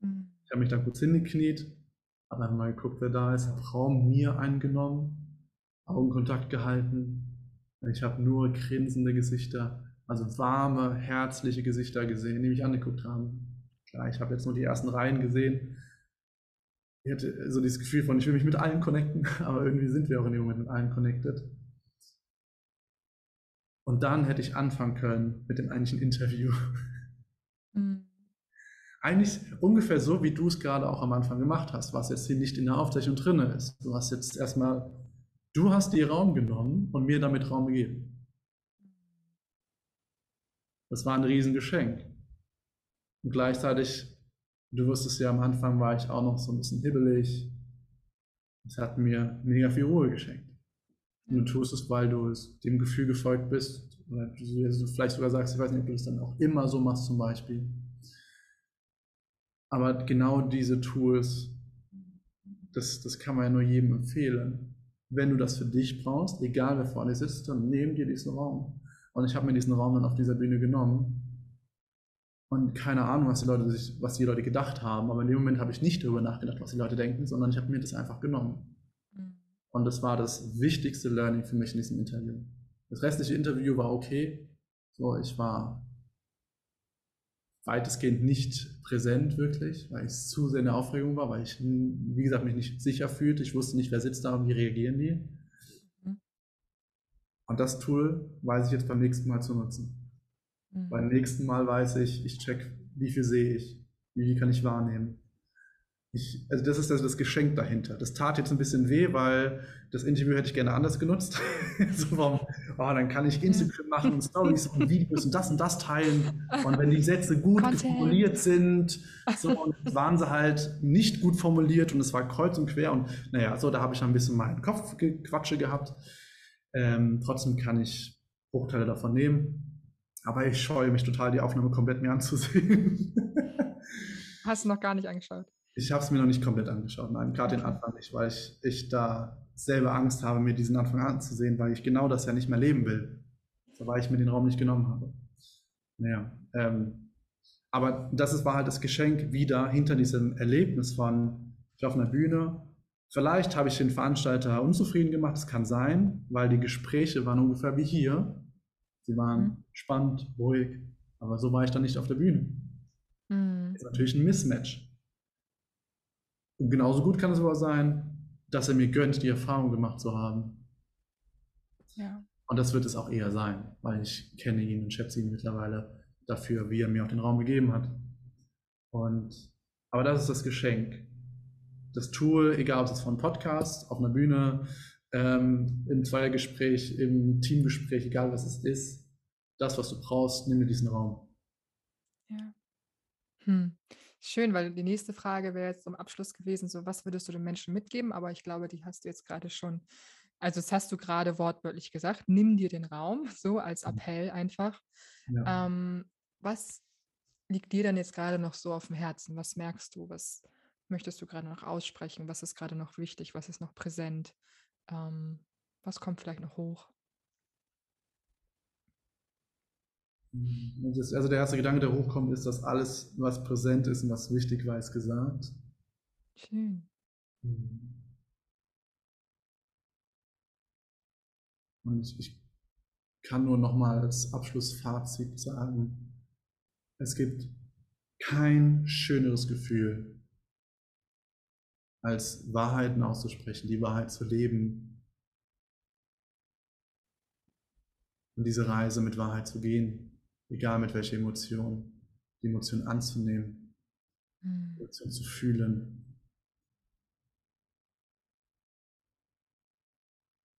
Mhm. Ich habe mich dann kurz hingekniet, habe einfach mal geguckt, wer da ist, habe Raum mir eingenommen Augenkontakt gehalten. Ich habe nur grinsende Gesichter, also warme, herzliche Gesichter gesehen, die mich angeguckt haben. Klar, ich habe jetzt nur die ersten Reihen gesehen. Ich hatte so dieses Gefühl von, ich will mich mit allen connecten, aber irgendwie sind wir auch in dem Moment mit allen connected. Und dann hätte ich anfangen können mit dem eigentlichen Interview. Mhm. Eigentlich ungefähr so, wie du es gerade auch am Anfang gemacht hast, was jetzt hier nicht in der Aufzeichnung drin ist. Du hast jetzt erstmal Du hast dir Raum genommen und mir damit Raum gegeben. Das war ein Riesengeschenk. Und gleichzeitig, du wusstest ja, am Anfang war ich auch noch so ein bisschen hibbelig. Es hat mir mega viel Ruhe geschenkt. Und du tust es, weil du es dem Gefühl gefolgt bist. Oder du vielleicht sogar sagst, ich weiß nicht, ob du das dann auch immer so machst zum Beispiel. Aber genau diese Tools, das, das kann man ja nur jedem empfehlen wenn du das für dich brauchst, egal wer vor dir sitzt, dann nimm dir diesen Raum. Und ich habe mir diesen Raum dann auf dieser Bühne genommen und keine Ahnung, was die Leute sich, was die Leute gedacht haben. Aber in dem Moment habe ich nicht darüber nachgedacht, was die Leute denken, sondern ich habe mir das einfach genommen. Mhm. Und das war das wichtigste Learning für mich in diesem Interview. Das restliche Interview war okay. So, ich war weitestgehend nicht präsent wirklich, weil ich zu sehr in der Aufregung war, weil ich, wie gesagt, mich nicht sicher fühlte. Ich wusste nicht, wer sitzt da und wie reagieren die. Mhm. Und das Tool weiß ich jetzt beim nächsten Mal zu nutzen. Mhm. Beim nächsten Mal weiß ich, ich check, wie viel sehe ich, wie viel kann ich wahrnehmen. Ich, also das ist also das Geschenk dahinter. Das tat jetzt ein bisschen weh, weil das Interview hätte ich gerne anders genutzt. so vom, oh, dann kann ich Instagram machen und Stories und Videos und das und das teilen. Und wenn die Sätze gut formuliert sind, so waren sie halt nicht gut formuliert und es war kreuz und quer. Und naja, so da habe ich ein bisschen meinen Kopfquatsche gehabt. Ähm, trotzdem kann ich Bruchteile davon nehmen. Aber ich scheue mich total, die Aufnahme komplett mir anzusehen. Hast du noch gar nicht angeschaut? Ich habe es mir noch nicht komplett angeschaut, nein, gerade den Anfang nicht, weil ich, ich da selber Angst habe, mir diesen Anfang anzusehen, weil ich genau das ja nicht mehr leben will. So weil ich mir den Raum nicht genommen habe. Naja, ähm, aber das ist, war halt das Geschenk wieder hinter diesem Erlebnis von, ich auf einer Bühne. Vielleicht habe ich den Veranstalter unzufrieden gemacht, das kann sein, weil die Gespräche waren ungefähr wie hier. Sie waren mhm. spannend, ruhig, aber so war ich dann nicht auf der Bühne. Mhm. Das ist natürlich ein Mismatch. Und genauso gut kann es aber sein, dass er mir gönnt, die Erfahrung gemacht zu haben. Ja. Und das wird es auch eher sein, weil ich kenne ihn und schätze ihn mittlerweile dafür, wie er mir auch den Raum gegeben hat. Und, aber das ist das Geschenk. Das Tool, egal ob es von Podcast, auf einer Bühne, ähm, im Zweiergespräch, im Teamgespräch, egal was es ist, das, was du brauchst, nimm dir diesen Raum. Ja. Hm. Schön, weil die nächste Frage wäre jetzt zum Abschluss gewesen, so was würdest du den Menschen mitgeben? Aber ich glaube, die hast du jetzt gerade schon, also das hast du gerade wortwörtlich gesagt, nimm dir den Raum, so als mhm. Appell einfach. Ja. Ähm, was liegt dir denn jetzt gerade noch so auf dem Herzen? Was merkst du? Was möchtest du gerade noch aussprechen? Was ist gerade noch wichtig? Was ist noch präsent? Ähm, was kommt vielleicht noch hoch? Also der erste Gedanke, der hochkommt, ist, dass alles, was präsent ist und was wichtig war, ist gesagt. Schön. Und ich, ich kann nur nochmal als Abschlussfazit sagen, es gibt kein schöneres Gefühl, als Wahrheiten auszusprechen, die Wahrheit zu leben und diese Reise mit Wahrheit zu gehen egal mit welcher Emotion, die Emotion anzunehmen, mhm. die Emotion zu fühlen.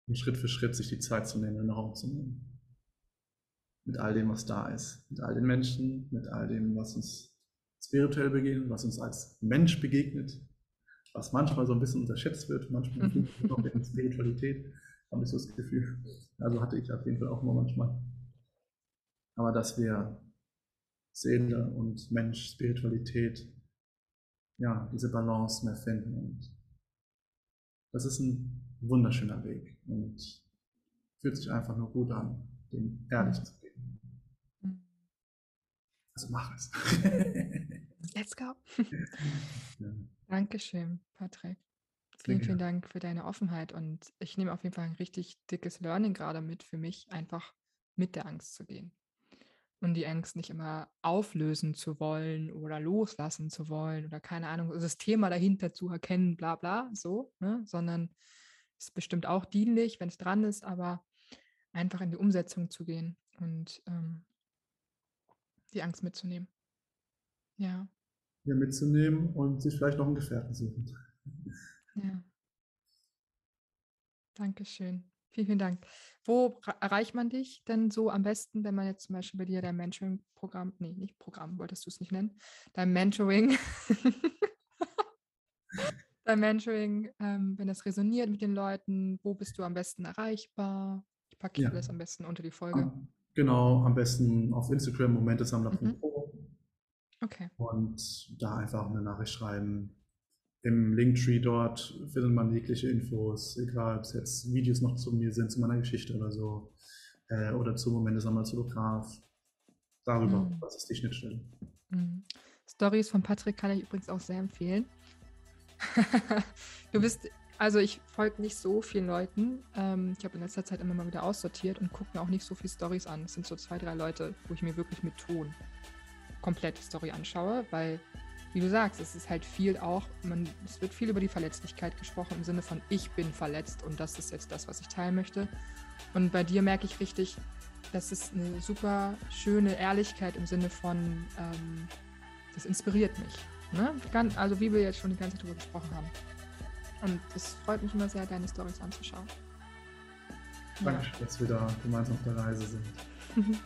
Und Schritt für Schritt sich die Zeit zu nehmen, den Raum zu nehmen. Mit all dem, was da ist. Mit all den Menschen, mit all dem, was uns spirituell begegnet, was uns als Mensch begegnet, was manchmal so ein bisschen unterschätzt wird, manchmal mhm. noch in Spiritualität, habe ich so das Gefühl. Also hatte ich auf jeden Fall auch immer manchmal aber dass wir Seele und Mensch, Spiritualität, ja, diese Balance mehr finden. Und das ist ein wunderschöner Weg und fühlt sich einfach nur gut an, dem ehrlich zu gehen. Also mach es. Let's go. ja. Dankeschön, Patrick. Vielen, vielen Dank für deine Offenheit und ich nehme auf jeden Fall ein richtig dickes Learning gerade mit für mich, einfach mit der Angst zu gehen und die Angst nicht immer auflösen zu wollen oder loslassen zu wollen oder keine Ahnung, das Thema dahinter zu erkennen, bla bla, so, ne? sondern es ist bestimmt auch dienlich, wenn es dran ist, aber einfach in die Umsetzung zu gehen und ähm, die Angst mitzunehmen. Ja. Ja, mitzunehmen und sich vielleicht noch einen Gefährten suchen. Ja. Dankeschön. Vielen, vielen Dank. Wo erreicht man dich denn so am besten, wenn man jetzt zum Beispiel bei dir dein Mentoring-Programm, nee, nicht Programm, wolltest du es nicht nennen, dein Mentoring, dein Mentoring, ähm, wenn das resoniert mit den Leuten, wo bist du am besten erreichbar? Ich packe ja. alles am besten unter die Folge. Genau, am besten auf Instagram momentesammler.pro. Mhm. Okay. Und da einfach eine Nachricht schreiben, im Linktree dort findet man jegliche Infos, egal ob es jetzt Videos noch zu mir sind, zu meiner Geschichte oder so, äh, oder zu Momente Sammelzolograph. Darüber, mhm. was ist die Schnittstelle. Mhm. Stories von Patrick kann ich übrigens auch sehr empfehlen. du bist, also ich folge nicht so vielen Leuten. Ähm, ich habe in letzter Zeit immer mal wieder aussortiert und gucke mir auch nicht so viele Stories an. Es sind so zwei, drei Leute, wo ich mir wirklich mit Ton komplett die Story anschaue, weil, wie du sagst, es ist halt viel auch, man, es wird viel über die Verletzlichkeit gesprochen im Sinne von ich bin verletzt und das ist jetzt das, was ich teilen möchte. Und bei dir merke ich richtig, das ist eine super schöne Ehrlichkeit im Sinne von, ähm, das inspiriert mich. Ne? Also wie wir jetzt schon die ganze Zeit darüber gesprochen haben. Und es freut mich immer sehr, deine Stories anzuschauen. Danke, ja. dass wir da gemeinsam auf der Reise sind.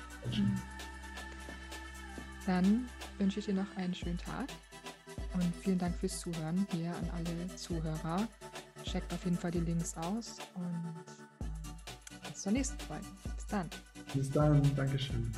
Dann wünsche ich dir noch einen schönen Tag und vielen Dank fürs Zuhören hier an alle Zuhörer. Checkt auf jeden Fall die Links aus und bis zur nächsten Folge. Bis dann. Bis dann, Dankeschön.